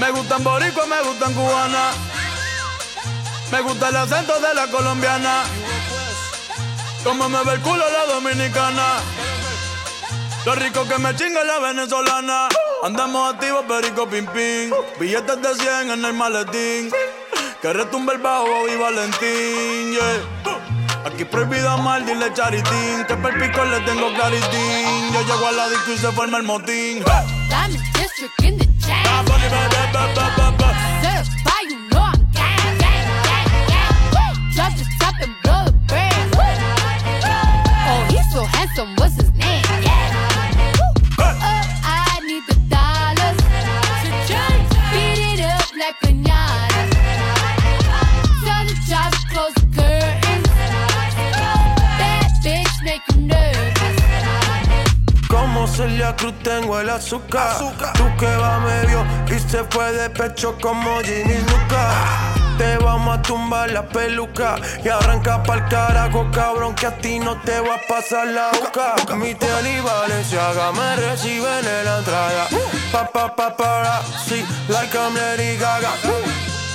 Me gustan boricua, me gustan cubana. Me gusta el acento de la colombiana. Como me ve el culo la dominicana. Lo rico que me chinga la venezolana. Andamos activos, perico pim pim. Billetes de 100 en el maletín. Que retumbe el bajo y Valentín, yeah. Aquí prohibido amar, dile charitín. Que per pico le tengo claritín. Yo llego a la disco y se forma el motín. In district in the. Drop the top and blow the brand. Oh, he's so handsome, what's his Celia Cruz tengo el azúcar. Tú que va medio y se fue de pecho como Ginny Luca. Te vamos a tumbar la peluca y arranca pa'l carajo, cabrón, que a ti no te va a pasar la boca. Mi tele y Valenciaga me reciben en la entrada. Pa, pa, pa, para, sí, like I'm Lady Gaga.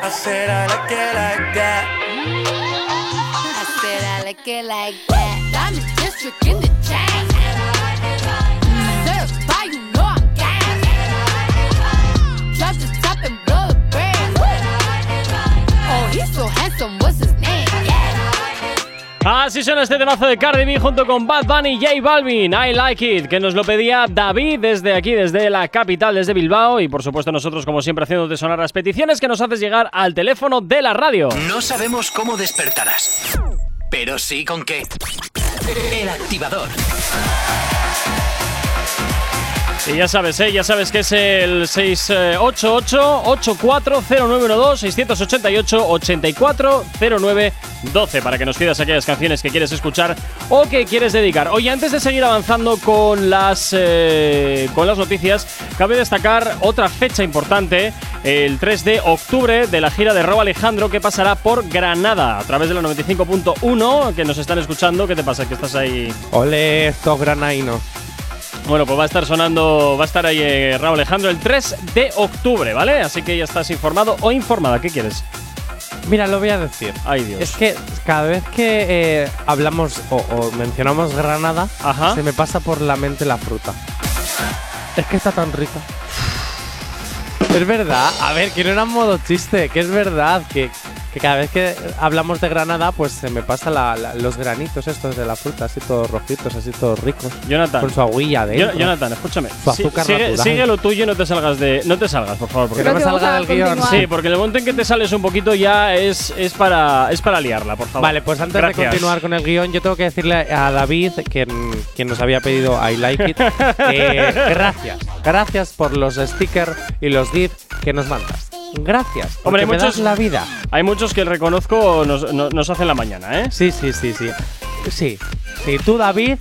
I said I like it like that. I said I like it like that. In district in the you know I'm gang. Drop the the. Oh, he's so handsome, what's his? Así suena este temazo de Cardi B junto con Bad Bunny y J Balvin. I like it, que nos lo pedía David desde aquí, desde la capital, desde Bilbao. Y por supuesto, nosotros, como siempre, haciéndote sonar las peticiones que nos haces llegar al teléfono de la radio. No sabemos cómo despertarás, pero sí con qué. El activador. Y ya sabes, ¿eh? ya sabes que es el 688-840912, 688-840912, para que nos pidas aquellas canciones que quieres escuchar o que quieres dedicar. Oye, antes de seguir avanzando con las, eh, con las noticias, cabe destacar otra fecha importante, el 3 de octubre de la gira de Rob Alejandro, que pasará por Granada, a través de la 95.1, que nos están escuchando. ¿Qué te pasa? Que estás ahí... Ole, estos granainos. Bueno, pues va a estar sonando, va a estar ahí eh, Raúl Alejandro el 3 de octubre, ¿vale? Así que ya estás informado o informada. ¿Qué quieres? Mira, lo voy a decir. Ay, Dios. Es que cada vez que eh, hablamos o, o mencionamos Granada, Ajá. se me pasa por la mente la fruta. Es que está tan rica. Es verdad. A ver, que no era modo chiste, que es verdad, que, que cada vez que hablamos de Granada, pues se me pasa la- la- los granitos estos de la fruta, así todos rojitos, así todos ricos. Jonathan. Con su agüilla de. Yo- Jonathan, escúchame. Su Sí, azúcar sigue, natural. sigue lo tuyo y no te salgas de. No te salgas, por favor. porque- Que no me salga del guion. Sí, porque el momento en que te sales un poquito ya es, es para es para liarla, por favor. Vale, pues antes Gracias. de continuar con el guion, yo tengo que decirle a David, quien, quien nos había pedido I like it, eh, gracias. Gracias por los stickers y los GIF que nos mandas. Gracias. Hombre, hay me muchos, das la vida. Hay muchos que reconozco nos, nos, nos hacen la mañana, ¿eh? Sí, sí, sí, sí. Sí, sí. Tú, David,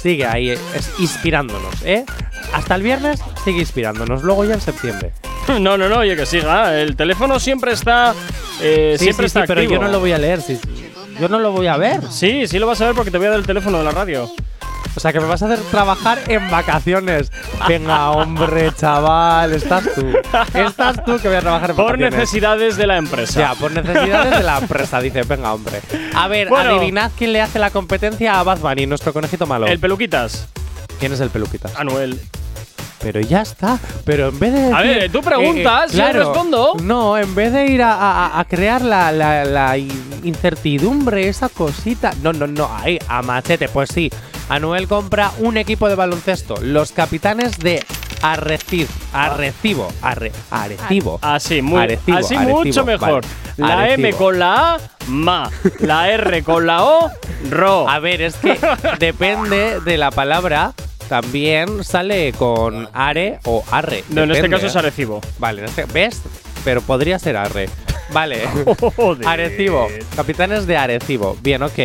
sigue ahí eh, es- inspirándonos, ¿eh? Hasta el viernes sigue inspirándonos. Luego ya en septiembre. No, no, no, oye, que siga. El teléfono siempre está. eh, Sí, siempre sí, está sí, pero activo. yo no lo voy a leer. sí. Yo no lo voy a ver. Sí, sí lo vas a ver porque te voy a dar el teléfono de la radio. O sea, que me vas a hacer trabajar en vacaciones. Venga, hombre, chaval, estás tú. Estás tú que voy a trabajar en Por vacaciones. necesidades de la empresa. Ya, por necesidades de la empresa, dice, venga, hombre. A ver, Bueno. adivinad quién le hace la competencia a Bad Bunny, nuestro conejito malo. El peluquitas. ¿Quién es el peluquitas? Anuel. Pero ya está. Pero en vez de. A ver, tú preguntas, yo respondo. No, en vez de ir a, a- a crear la, la- la in- incertidumbre, esa cosita. No, no, no. Ahí, a machete. Pues sí. Anuel compra un equipo de baloncesto. Los capitanes de. Arrecibo. Arre, Arecibo. Así, muy, Arecibo, así Arecibo, mucho mejor. vale. La M con la A, ma. La R con la O, ro. A ver, es que depende de la palabra. También sale con are o arre. No, en este caso es ¿eh? Arecibo. Vale, este, ¿ves? Pero podría ser arre. Vale. Arecibo. Capitanes de Arecibo. Bien, ok.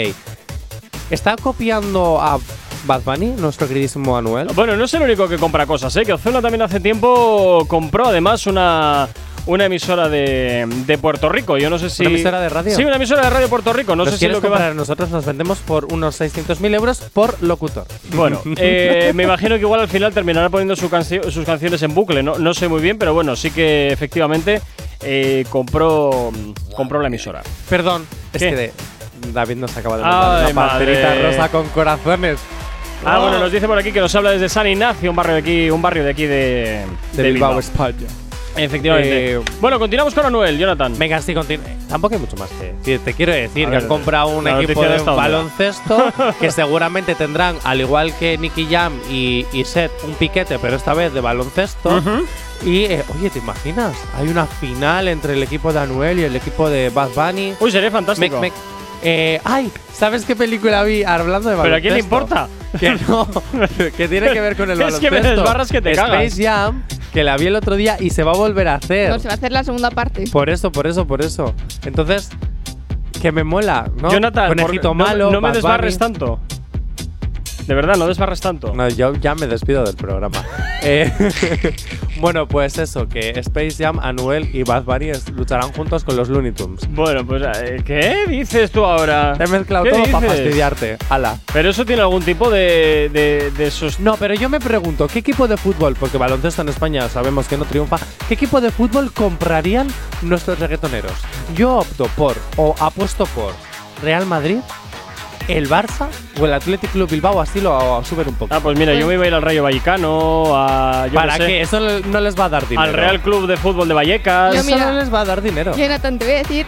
¿Está copiando a Bad Bunny, nuestro queridísimo Anuel? Bueno, no es el único que compra cosas, ¿eh? Que Ozuna también hace tiempo compró además una, una emisora de, de Puerto Rico. Yo no sé si. ¿Una emisora de radio? Sí, una emisora de radio Puerto Rico. No ¿Nos sé si lo que va. a nosotros nos vendemos por unos 600.000 euros por locutor. Bueno, eh, me imagino que igual al final terminará poniendo su cancio- sus canciones en bucle. No, no sé muy bien, pero bueno, sí que efectivamente eh, compró, compró la emisora. Perdón, es ¿Qué? que de- David nos acaba de mandar una pastelita madre. rosa con corazones. Ah, Oh. bueno, nos dice por aquí que nos habla desde San Ignacio, un barrio de aquí, un barrio de aquí de, De Bilbao, España. Efectivamente. Eh, bueno, continuamos con Anuel, Jonathan. Venga, sí. Tampoco hay mucho más que decir. Te quiero decir A que ver, han comprado un equipo de de baloncesto que seguramente tendrán, al igual que Nicky Jam y, y Seth, un piquete, pero esta vez de baloncesto. Ujú. Y, eh, oye, ¿te imaginas? Hay una final entre el equipo de Anuel y el equipo de Bad Bunny. Uy, sería fantástico. Mec, mec. Eh, ay, ¿sabes qué película vi hablando de baloncesto? ¿Pero a quién le importa? Que no, que tiene que ver con el Es baloncesto. que me desbarras que te Space cagas. Jam, que la vi el otro día y se va a volver a hacer. No, se va a hacer la segunda parte. Por eso, por eso, por eso. Entonces, que me mola, ¿no? Jonathan, Conejito por- no- malo. no, me Bad desbarres Bunny. tanto. De verdad, no desbarres tanto. No, yo ya me despido del programa. Eh, bueno, pues eso, que Space Jam, Anuel y Bad Bunny lucharán juntos con los Looney Tunes. Bueno, pues, eh, ¿qué dices tú ahora? Te he mezclado ¿Qué todo para fastidiarte. Ala. Pero eso tiene algún tipo de, de, de sus. No, pero yo me pregunto, ¿qué equipo de fútbol, porque baloncesto en España sabemos que no triunfa, ¿qué equipo de fútbol comprarían nuestros reggaetoneros? Yo opto por, o apuesto por, Real Madrid, el Barça o el Athletic Club Bilbao, así lo suben un poco. Ah, pues mira, yo me iba a ir al Rayo Vallecano, a. yo ¿Para qué sé, qué? Eso no les va a dar dinero. Al Real Club de Fútbol de Vallecas. Yo Eso mira- no les va a dar dinero. Jonathan, te voy a decir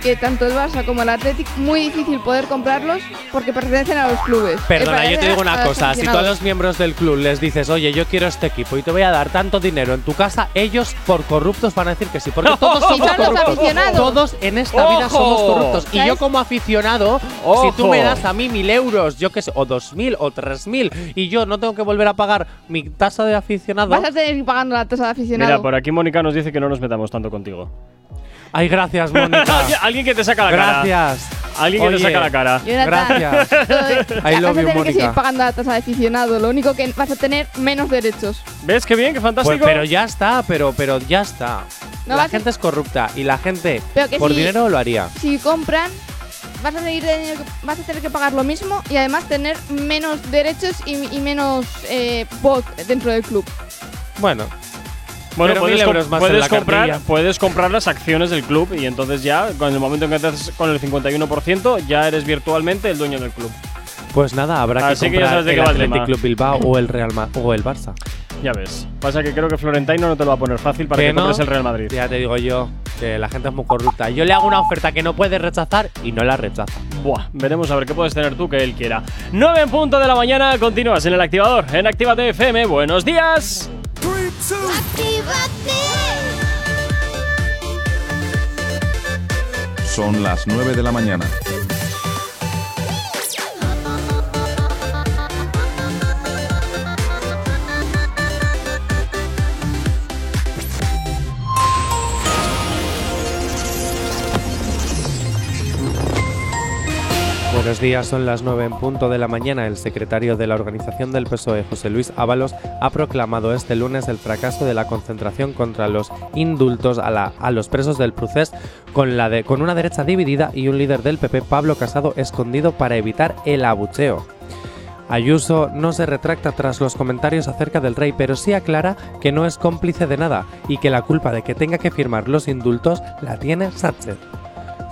que tanto el Barça como el Athletic muy difícil poder comprarlos porque pertenecen a los clubes. Perdona, yo te digo una cosa. Si tú a los miembros del club les dices, oye, yo quiero este equipo y te voy a dar tanto dinero en tu casa, ellos por corruptos van a decir que sí. Porque todos Si somos corruptos. aficionados. Todos en esta vida ¡Ojo! somos corruptos. Y yo como aficionado, ¡Ojo! si tú me das a mí mil euros, yo qué sé, o dos mil o tres mil, y yo no tengo que volver a pagar mi tasa de aficionado. Vas a tener que ir pagando la tasa de aficionado. Mira, por aquí Mónica nos dice que no nos metamos tanto contigo. Ay, gracias, Mónica. Alguien- Alguien que te saca la cara. gracias. Alguien que Oye, te saca la cara. Jonathan, Gracias. I I love vas a you, tener que Mónica. seguir pagando la tasa de aficionado. Lo único que vas a tener menos derechos. ¿Ves qué bien, qué Pues, fantástico? pero ya está, pero, pero ya está. No la vas gente es corrupta y la gente Pero que por si- dinero lo haría. Si compran, vas a, tener, que- vas a tener que pagar lo mismo y además tener menos derechos y, y menos eh, voz dentro del club. Bueno, Bueno, Pero puedes, mil com- euros más en puedes la comprar, cartilla. puedes comprar las acciones del club y entonces ya, con el momento en que te haces con el 51%, ya eres virtualmente el dueño del club. pues nada, habrá Así que que ya comprar el Athletic. Club Bilbao o el Real Ma- o el Barça. Ya ves. Pasa que creo que Florentino no te lo va a poner fácil para que, ¿Que no? compres el Real Madrid. Ya te digo yo. que la gente es muy corrupta. Yo le hago una oferta que no puede rechazar y no la rechaza. Buah, veremos a ver qué puedes tener tú que él quiera. 9 en punto de la mañana, continúas en el activador, en Actívate FM. Buenos días. Son las 9 de la mañana. Buenos días, son las 9 en punto de la mañana. El secretario de la organización del PSOE, José Luis Ábalos, ha proclamado este lunes el fracaso de la concentración contra los indultos a, los presos del procés con, con una derecha dividida y un líder del PP, Pablo Casado, escondido para evitar el abucheo. Ayuso no se retracta tras los comentarios acerca del rey, pero sí aclara que no es cómplice de nada y que la culpa de que tenga que firmar los indultos la tiene Sánchez.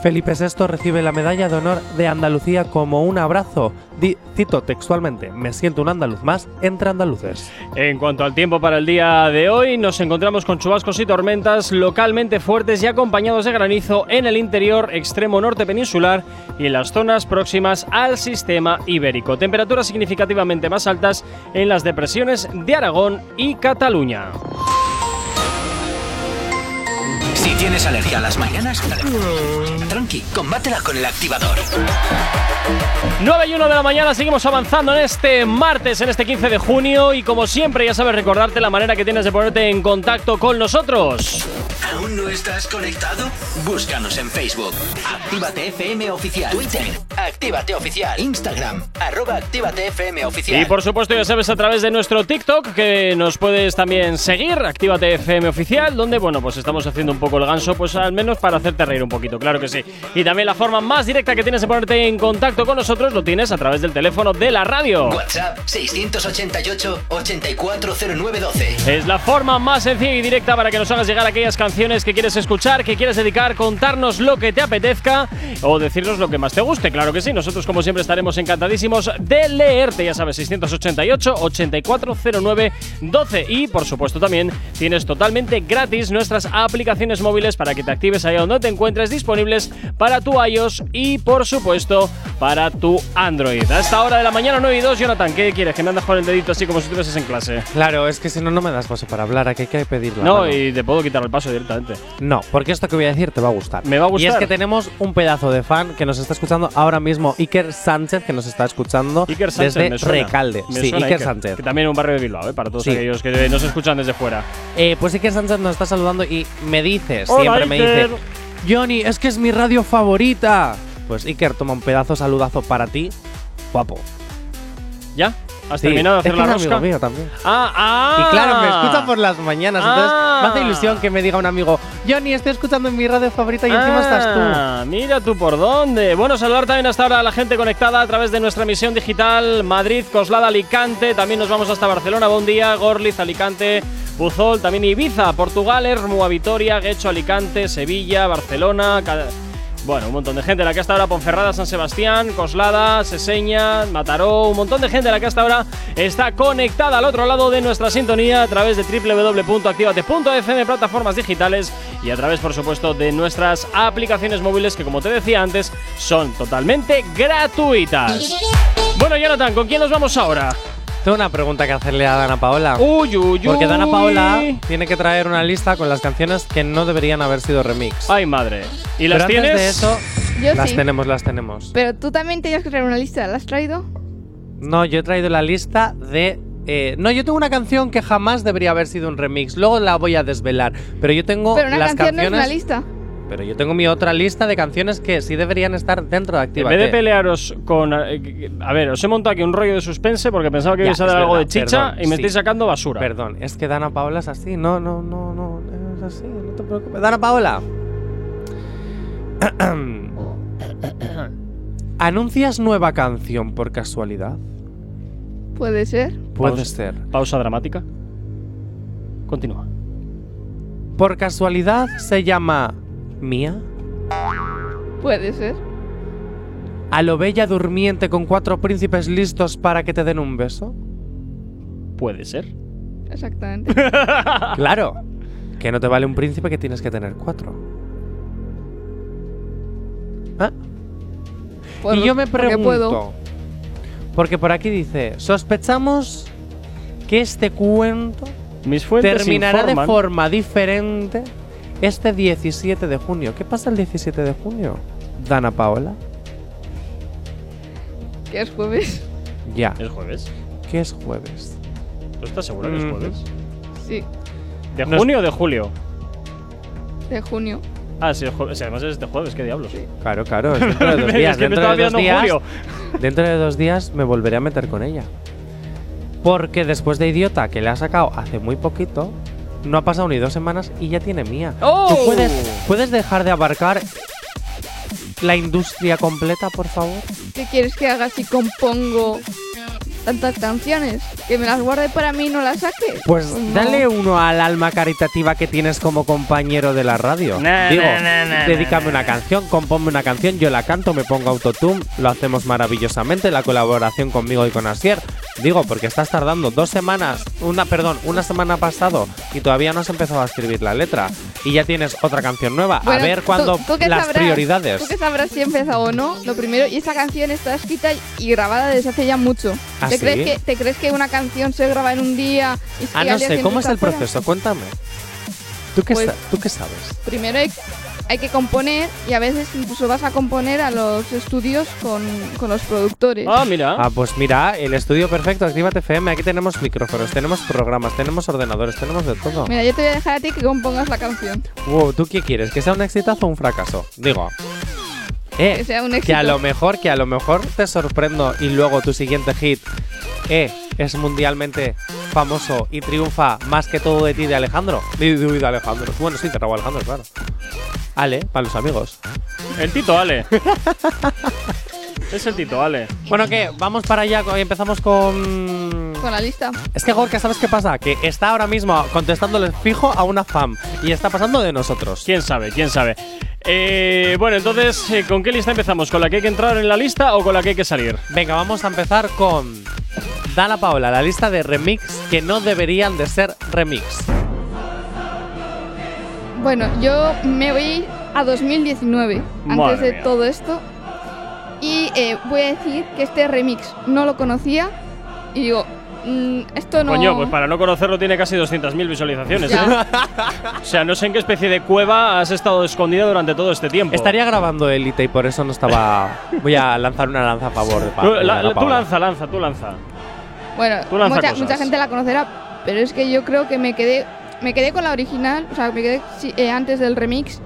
Felipe VI recibe la medalla de honor de Andalucía como un abrazo. Cito textualmente, me siento un andaluz más entre andaluces. En cuanto al tiempo para el día de hoy, nos encontramos con chubascos y tormentas localmente fuertes y acompañados de granizo en el interior extremo norte peninsular y en las zonas próximas al sistema ibérico. Temperaturas significativamente más altas en las depresiones de Aragón y Cataluña. Tienes alergia a las mañanas, tranqui, combátela con el activador. 9 y 1 de la mañana, seguimos avanzando en este martes, en este 15 de junio. Y como siempre, ya sabes recordarte la manera que tienes de ponerte en contacto con nosotros. ¿Aún no estás conectado? Búscanos en Facebook. Actívate FM Oficial. Twitter. Actívate Oficial. Instagram. Arroba Actívate FM Oficial. Y por supuesto, ya sabes, a través de nuestro TikTok, que nos puedes también seguir, Actívate FM Oficial, donde, bueno, pues estamos haciendo un poco el ganso, pues al menos para hacerte reír un poquito, claro que sí. Y también la forma más directa que tienes de ponerte en contacto con nosotros lo tienes a través del teléfono de la radio. WhatsApp 688-840912. Es la forma más sencilla y directa para que nos hagas llegar aquellas canciones que quieres escuchar, que quieres dedicar, contarnos lo que te apetezca o decirnos lo que más te guste. Claro que sí, nosotros como siempre estaremos encantadísimos de leerte, ya sabes, 688-840912. Y por supuesto también tienes totalmente gratis nuestras aplicaciones móviles para que te actives ahí donde te encuentres disponibles para tu iOS y por supuesto para tu Android. A esta hora de la mañana 9 y 2, Jonathan, ¿qué quieres? Que me andas con el dedito así como si estuvieses en clase. Claro, es que si no, no me das paso para hablar. Aquí hay que pedir la No, mano. y te puedo quitar el paso directamente. No, porque esto que voy a decir te va a gustar. Me va a Y es gustar. que tenemos un pedazo de fan que nos está escuchando ahora mismo, Iker Sánchez, que nos está escuchando Iker Sánchez, desde me suena. Recalde. Me sí, suena Iker, Sánchez. Que también es un barrio de Bilbao, ¿eh? para todos Sí. aquellos que nos escuchan desde fuera. Eh, pues Iker Sánchez nos está saludando y me Hola, siempre me dice, Johnny, es que es mi radio favorita. Pues Iker, toma un pedazo saludazo para ti, guapo. ¿Ya? ¿Has Sí, terminado de hacer es que la es rosca? amigo mío también. Ah, ah. Y claro, me escucha por las mañanas, entonces Ah. me hace ilusión que me diga un amigo, Johnny, estoy escuchando en mi radio favorita y encima estás tú. Ah, Mira tú por dónde. Bueno, saludar también hasta ahora a la gente conectada a través de nuestra emisión digital Madrid, Coslada, Alicante. También nos vamos hasta Barcelona, buen día, Gorliz, Alicante, Buzol, también Ibiza, Portugal, Hermua, Vitoria, Guecho, Alicante, Sevilla, Barcelona. Bueno, un montón de gente la que hasta ahora, Ponferrada, San Sebastián, Coslada, Seseña, Mataró, un montón de gente la que hasta ahora está conectada al otro lado de nuestra sintonía a través de www.activate.fm, plataformas digitales y a través, por supuesto, de nuestras aplicaciones móviles que, como te decía antes, son totalmente gratuitas. Bueno, Jonathan, ¿con quién nos vamos ahora? Tengo una pregunta que hacerle a Dana Paola. Uy, uy, Porque Dana uy. Paola tiene que traer una lista con las canciones que no deberían haber sido remix. Ay, madre. ¿Y Pero las antes tienes? de eso, Yo las sí. tenemos, las tenemos. Pero tú también tenías que traer una lista, ¿la has traído? No, yo he traído la lista de. eh, no, yo tengo una canción que jamás debería haber sido un remix. Luego la voy a desvelar. Pero yo tengo Pero una las canción no es canciones. una lista. Pero yo tengo mi otra lista de canciones que sí deberían estar dentro de En Activa. vez de pelearos con. eh, A ver, os he montado aquí un rollo de suspense porque pensaba que ibais a dar algo de chicha y me estáis sacando basura. Perdón, es que Dana Paola es así. No, no, no, no. Es así, no te preocupes. Dana Paola. ¿Anuncias nueva canción por casualidad? Puede ser. Puede Pausa- ser. Pausa dramática. Continúa. ¿Por casualidad se llama Mía? Puede ser. ¿A lo bella durmiente con cuatro príncipes listos para que te den un beso? Puede ser. Exactamente. claro. Que no te vale un príncipe que tienes que tener cuatro. Por- y yo me porque pregunto, puedo. porque por aquí dice, sospechamos que este cuento Mis terminará de forma diferente este 17 de junio. ¿Qué pasa el 17 de junio? Dana Paola. Que es jueves. Ya. ¿Es jueves? ¿Qué es jueves? ¿Tú estás seguro que es jueves? Sí, ¿De No es- junio o de julio? de junio. Ah, sí, es jueves. Sí, además es de jueves, ¿qué diablos? Claro, claro, es dentro de dos Es días. que dentro de dos días, julio. dentro de dos días me volveré a meter con ella. Porque después de Idiota, que le ha sacado hace muy poquito, no ha pasado ni dos semanas y ya tiene mía. ¡Oh! ¿Tú puedes, puedes dejar de abarcar la industria completa, por favor? ¿Qué quieres que haga si compongo tantas canciones? Que me las guarde para mí y no las saque. Pues no. dale uno al alma caritativa que tienes como compañero de la radio. Na, Digo, na, na, na, dedícame na, una canción, compónme una canción, yo la canto, me pongo autotune, lo hacemos maravillosamente, la colaboración conmigo y con Asier. Digo, porque estás tardando dos semanas, una, perdón, una semana pasado y todavía no has empezado a escribir la letra y ya tienes otra canción nueva. Bueno, a ver cuándo las sabrás- prioridades. Tú que sabrás si he empezado o no, lo primero, y esa canción está escrita y grabada desde hace ya mucho. ¿Ah, ¿Te, sí? crees que, ¿Te crees que una canción se graba en un día y, Ah, no día sé, ¿cómo es el fuera? proceso? Cuéntame. ¿Tú qué, Pues- ¿Tú qué sabes? Primero hay, hay que componer y a veces incluso vas a componer a los estudios con, con los productores. Ah, mira. Ah, pues mira, el estudio perfecto, Actívate FM, aquí tenemos micrófonos, tenemos programas, tenemos ordenadores, tenemos de todo. Mira, yo te voy a dejar a ti que compongas la canción. Wow, ¿tú qué quieres? ¿Que sea un exitazo o un fracaso? Digo. Eh, Que sea un que a lo mejor, que a lo mejor te sorprendo y luego tu siguiente hit, eh, es mundialmente famoso y triunfa más que todo de ti de Alejandro. De, de- de Alejandro. Bueno, sí, te robó Alejandro, claro. Ale, para los amigos. El Tito Ale. es el Tito Ale. Bueno, ¿qué? Vamos para allá y empezamos con... Con la lista. Es que Gorka, ¿sabes qué pasa? Que está ahora mismo contestándole fijo a una fan y está pasando de nosotros. ¿Quién sabe? ¿Quién sabe? Eh, bueno, entonces, eh, ¿con qué lista empezamos? ¿Con la que hay que entrar en la lista o con la que hay que salir? Venga, vamos a empezar con Dana Paola, la lista de remix que no deberían de ser remix. Bueno, yo me voy a 2019, antes de mía. todo esto. Y eh, voy a decir que este remix no lo conocía. Y digo, mm, esto no. Coño, pues para no conocerlo tiene casi 200.000 visualizaciones. ¿eh? o sea, no sé en qué especie de cueva has estado escondida durante todo este tiempo. Estaría grabando Elite y por eso no estaba. Voy a lanzar una lanza a favor de, Pa- Tú, de la- Dana tú lanza, lanza, tú lanza. Bueno, Tú lanza mucha, mucha gente la conocerá, pero es que yo creo que me quedé, me quedé con la original, o sea, me quedé eh, antes del remix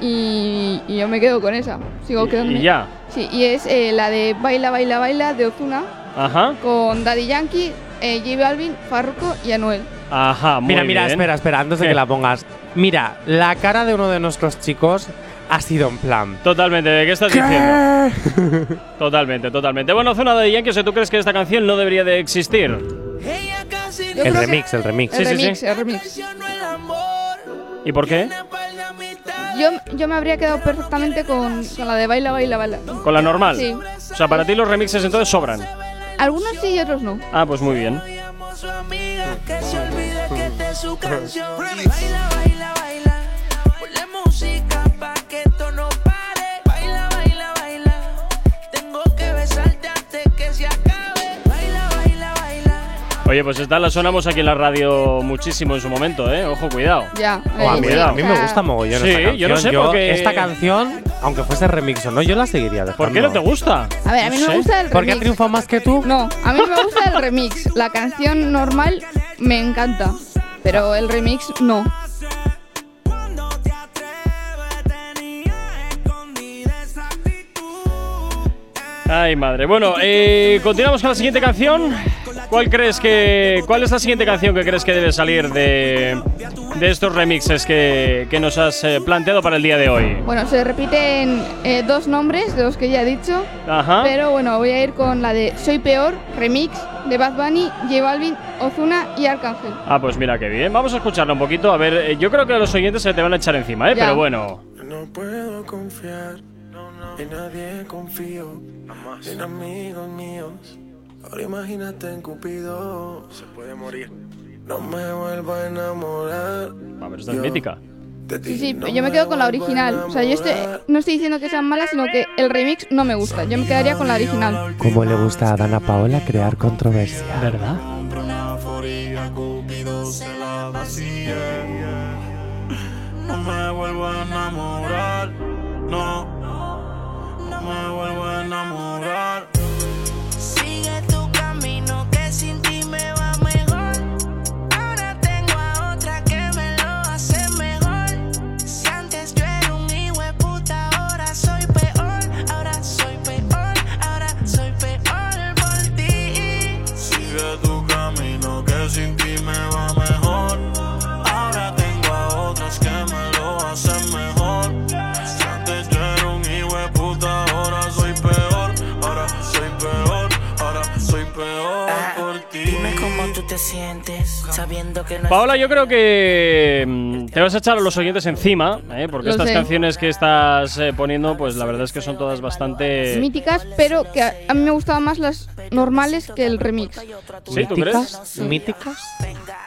y, y yo me quedo con esa. Sigo quedándome. y ya. Sí, y es eh, la de Baila, Baila, Baila de Ozuna Ajá. con Daddy Yankee, eh, J Balvin, Farruko y Anuel. Ajá, muy Mira, mira, bien. espera, espera, antes de ¿Qué? que la pongas. Mira, la cara de uno de nuestros chicos ha sido en plan. Totalmente, ¿de qué estás diciendo? Totalmente, totalmente. Bueno, zona de Yankees, ¿tú crees que esta canción no debería de existir? El remix, el remix. Sí, el sí, remix, sí. el remix. ¿Y por qué? Yo, yo me habría quedado perfectamente con, con la de Baila, Baila, Baila. ¿Con la normal? Sí. O sea, para ti los remixes entonces sobran. Algunos sí y otros no. Ah, pues muy bien. Oye, pues esta la sonamos aquí en la radio muchísimo en su momento, ¿eh? Ojo, cuidado. Ya. Oh, a, mí, a mí me gusta mogollón Sí, esta canción. yo no sé por qué- Esta canción, aunque fuese remix o no, yo la seguiría dejando. ¿Por qué no te gusta? A ver, a mí no sé. me gusta el ¿Por qué remix. triunfa más que tú? No, a mí me gusta el remix. La canción normal me encanta, pero el remix no. Ay, madre. Bueno, eh, continuamos con la siguiente canción. ¿Cuál crees que. ¿Cuál es la siguiente canción que crees que debe salir de, de estos remixes que, que nos has eh, planteado para el día de hoy? Bueno, se repiten eh, dos nombres de los que ya he dicho, Ajá. pero bueno, voy a ir con la de Soy Peor, remix de Bad Bunny, J Balvin, Ozuna y Arcángel. Ah, pues mira qué bien. Vamos a escucharla un poquito. A ver, eh, yo creo que los oyentes se te van a echar encima, ¿eh? Ya. Pero bueno. No puedo confiar, en nadie confío, en amigos míos. Ahora imagínate en Cupido, se puede morir. No me vuelvo a enamorar. A ver, esta es mítica. Sí, sí, yo me quedo con la original. O sea, yo estoy, no estoy diciendo que sean malas, sino que el remix no me gusta. Yo me quedaría con la original. Como le gusta a Dana Paola crear controversia. ¿Verdad? No me vuelvo a enamorar, no. No me vuelvo a enamorar. Te sientes sabiendo que no Paola, yo creo que mm, te vas a echar a los oyentes encima, ¿eh? porque Lo estas sé. canciones que estás eh, poniendo, pues la verdad es que son todas bastante... Míticas, pero que a, a mí me gustaban más las normales que el remix. ¿Sí, tú crees? ¿Míticas?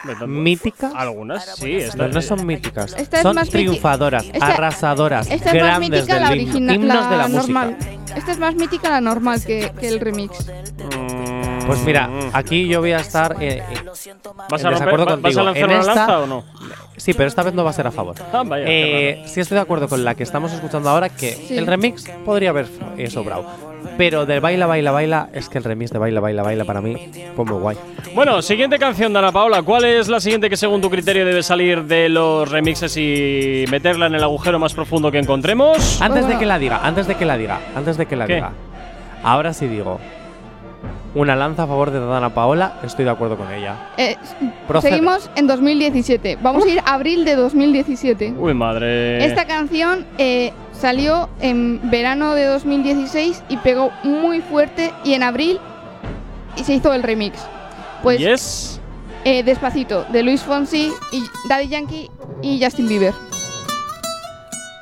¿Míticas? ¿Míticas? Algunas, sí. Estas no son míticas. Esta es son más triunfadoras, Esta- arrasadoras, Esta es más mítica del la himno, original, himnos la, de la música. normal. Esta es más mítica la normal que, que el remix. Pues mira, aquí yo voy a estar eh, eh, ¿Vas a, romper- desacuerdo va- ¿Vas contigo. a lanzar En una esta- lanza o no? Sí, pero esta vez no va a ser a favor. Ah, vaya, Eh, sí estoy de acuerdo con la que estamos escuchando ahora, que Sí. el remix podría haber eh, sobrado. Pero del Baila, Baila, Baila, es que el remix de Baila, Baila, Baila para mí fue muy guay. Bueno, siguiente canción, Dana Paola. ¿Cuál es la siguiente que según tu criterio debe salir de los remixes y meterla en el agujero más profundo que encontremos? Antes de que la diga, antes de que la diga, antes de que la ¿Qué? diga. Ahora sí digo. Una lanza a favor de Dana Paola, estoy de acuerdo con ella. Eh, seguimos en 2017. Vamos a ir a abril de 2017. Uy, madre. Esta canción eh, salió en verano de 2016 y pegó muy fuerte y en abril y se hizo el remix. Pues Yes. eh, Despacito, de Luis Fonsi y Daddy Yankee y Justin Bieber.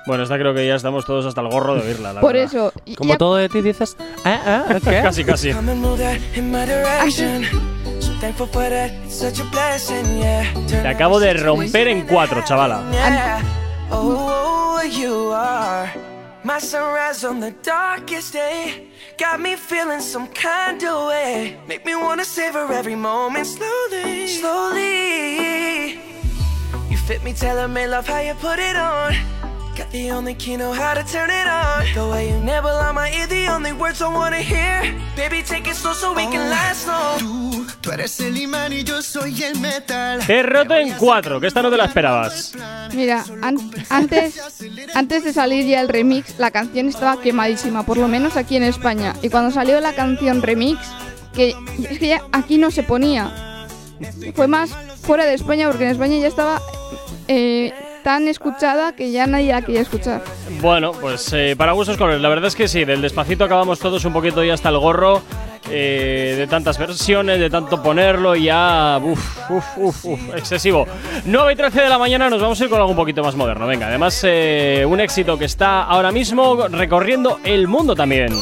Bueno, esta creo que ya estamos todos hasta el gorro de oírla. la Por verdad. eso. y- Como ya- todo de ti dices, ¿eh, eh, qué? casi, casi. Come and move that in my direction. So thankful for that, it's such a blessing, yeah. Te acabo de romper en cuatro, chavala. Oh, you are my sunrise on the darkest day. Got me feeling some kind of way. Make me wanna savor every moment slowly, slowly. You fit me, tailor me, love how you put it on. Got the only key, know how to turn it on. The way you never lie my ear, the only words I wanna hear. Baby, take it slow so we can last long. Tú, tú eres el imán y yo soy el metal. Te he roto en cuatro, que esta no te la esperabas. Mira, an- antes, antes de salir ya el remix, la canción estaba quemadísima, por lo menos aquí en España. Y cuando salió la canción remix, que es que ya aquí no se ponía, fue más fuera de España, porque en España ya estaba eh, tan escuchada que ya nadie la quería escuchar. Bueno, pues eh, para gustos colores. La verdad es que sí, del despacito acabamos todos un poquito ya hasta el gorro. eh, de tantas versiones, de tanto ponerlo, y ya. Uf, uf, uf, uf, excesivo. 9 y 13 de la mañana nos vamos a ir con algo un poquito más moderno. Venga, además, eh, un éxito que está ahora mismo recorriendo el mundo también.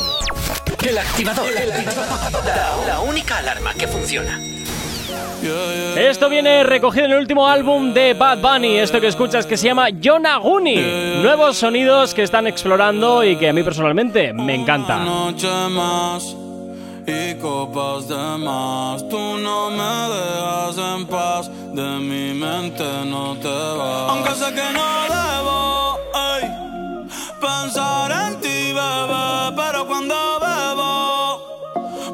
El activador. La, la única alarma que funciona. Esto viene recogido en el último álbum de Bad Bunny, esto que escuchas que se llama Yonaguni. Nuevos sonidos que están explorando y que a mí personalmente me encanta. noche más y copas de más. Tú no me dejas en paz, de mi mente no te vas. Aunque sé que no debo ey, pensar en ti, bebé, pero cuando bebo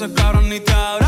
ese cabrón ni te abraza.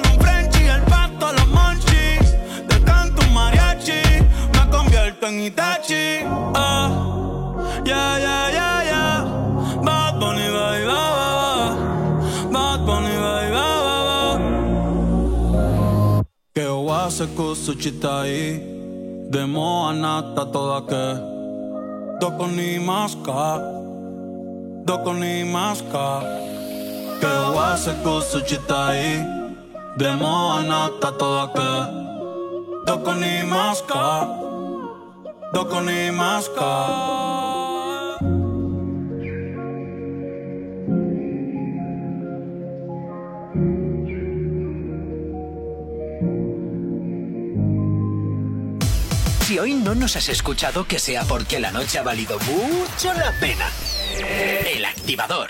Frenchie convierto en Itachi. Ah, ya, ya, ya, ya. Bad Bunny, bye, ba, ba Bad Bunny, bye, ba, ba Que wase kusuchitai Demo anata toda que. Doko ni maska Doko ni maska Que wase kusuchitai Demo anata toda que. Doko ni maska Si hoy no nos has escuchado, que sea porque la noche ha valido mucho la pena. El activador.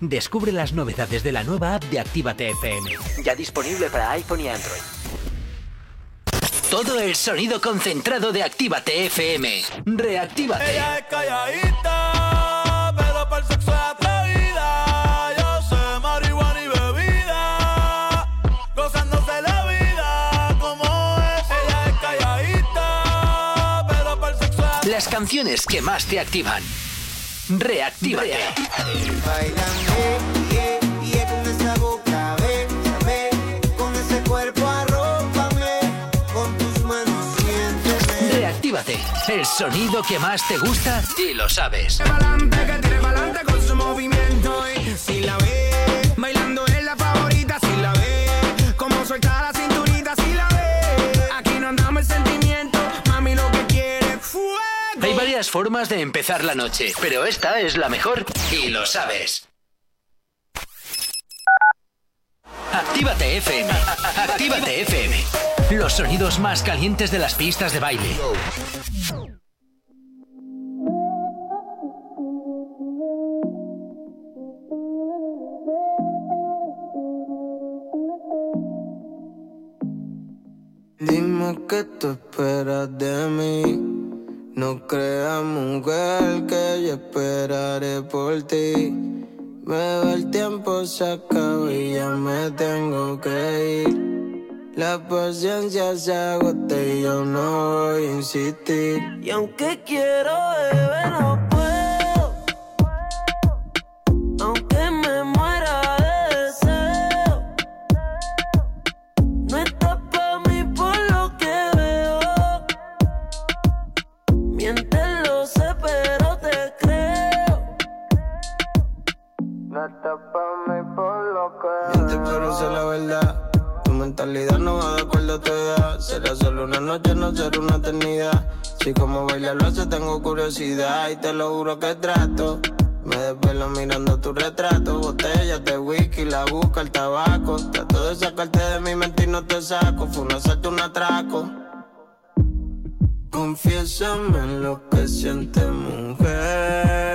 Descubre las novedades de la nueva app de Actívate FM. Ya disponible para iPhone y Android. Todo el sonido concentrado de Actívate FM. Reactívate. Ella es calladita, pero para el sexo es atrevida. Yo sé marihuana y bebida, gozándose la vida como es. Ella es calladita, pero para el sexo es Las canciones que más te activan. Reactívate. Reactívate. El sonido que más te gusta y lo sabes. Pa'lante, que tire pa'lante con su movimiento. Y si la Formas de empezar la noche, pero esta es la mejor y lo sabes. Actívate FM. Actívate FM. Los sonidos más calientes de las pistas de baile. Dime qué tú esperas de mí. No creas, mujer, que yo esperaré por ti. Bebé, el tiempo se acaba y ya me tengo que ir. La paciencia se agota y yo no voy a insistir. Y aunque quiero beber, no puedo. Mientes, pero sé la verdad. Tu mentalidad no va de acuerdo a tu edad. Será solo una noche, no será una eternidad. Si como bailar lo hace, tengo curiosidad. Y te lo juro que trato. Me desvelo mirando tu retrato, botellas de whisky, la busca, el tabaco. Trato de sacarte de mi mente y no te saco. Fue un asalto, un atraco. Confiésame en lo que sientes, mujer.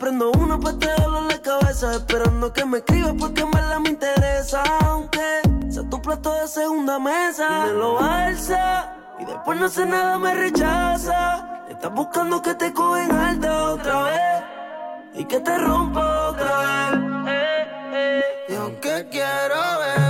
Prendo uno para te en la cabeza. Esperando que me escribas porque en verdad me interesa. Aunque sea tu plato de segunda mesa. Y me lo alza. Y después no sé nada, me rechaza. Estás buscando que te cogen alta otra vez. Y que te rompa otra vez. Y aunque quiero beber,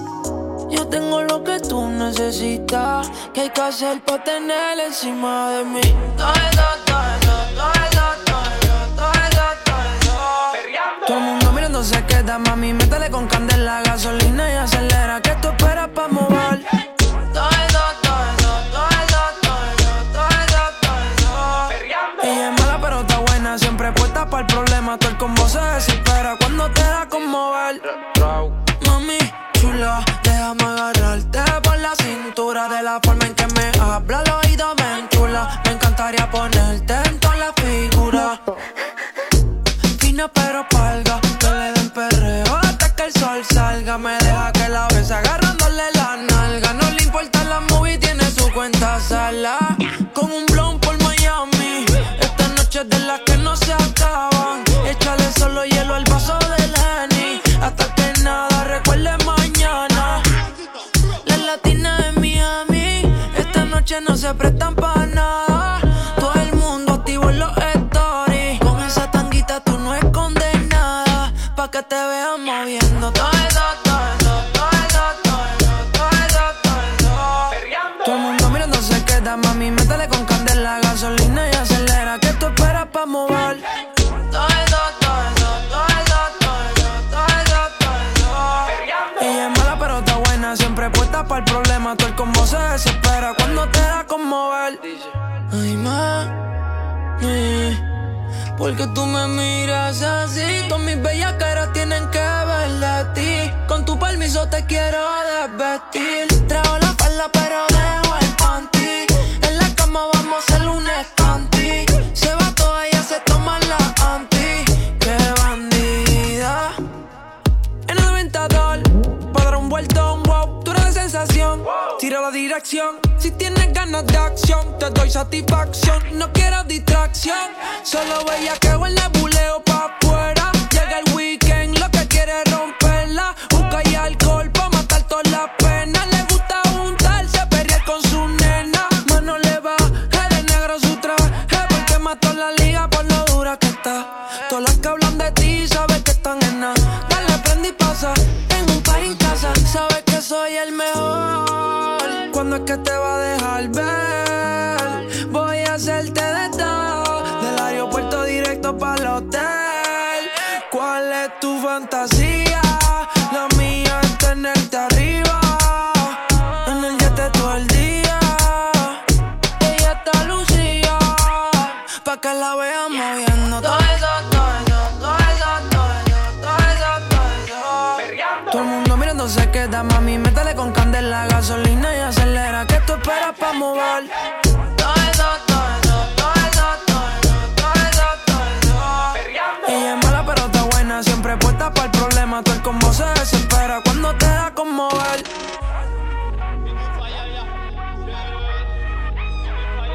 Yo tengo lo que tú necesitas. Que hay que hacer para tener encima de mí? Todo eso, todo eso, todo eso, todo eso, todo eso, todo eso. Todo el mundo mirando se queda, mami. Métele con candela, gasolina No se prestan para nada. Todo el mundo activo en los stories. Con esa tanguita tú no escondes nada. Pa' que te vean porque tú me miras así. Todas mis bellas caras tienen que ver de ti. Con tu permiso te quiero desvestir. Traigo la falda pero dejo el panty. En la cama vamos a hacer un escanti Se va toda ella se toma la anti. Qué bandida. En el aventador Para dar un vueltón, wow. Tú eres la sensación. Tira la dirección ganas de acción Te doy satisfacción. No quiero distracción Solo veía que en el buleo pa' afuera. Llega el weekend Lo que quiere es romperla. Busca y alcohol pa' matar todas las penas. Le gusta juntarse Perrear con su nena. Mano le va de negro su traje Porque mató la liga por lo dura que está. Todas las que hablan de ti Sabes que están en nada. Dale, prende y pasa En un par en casa. Sabes que soy el mejor Es que te va a dejar ver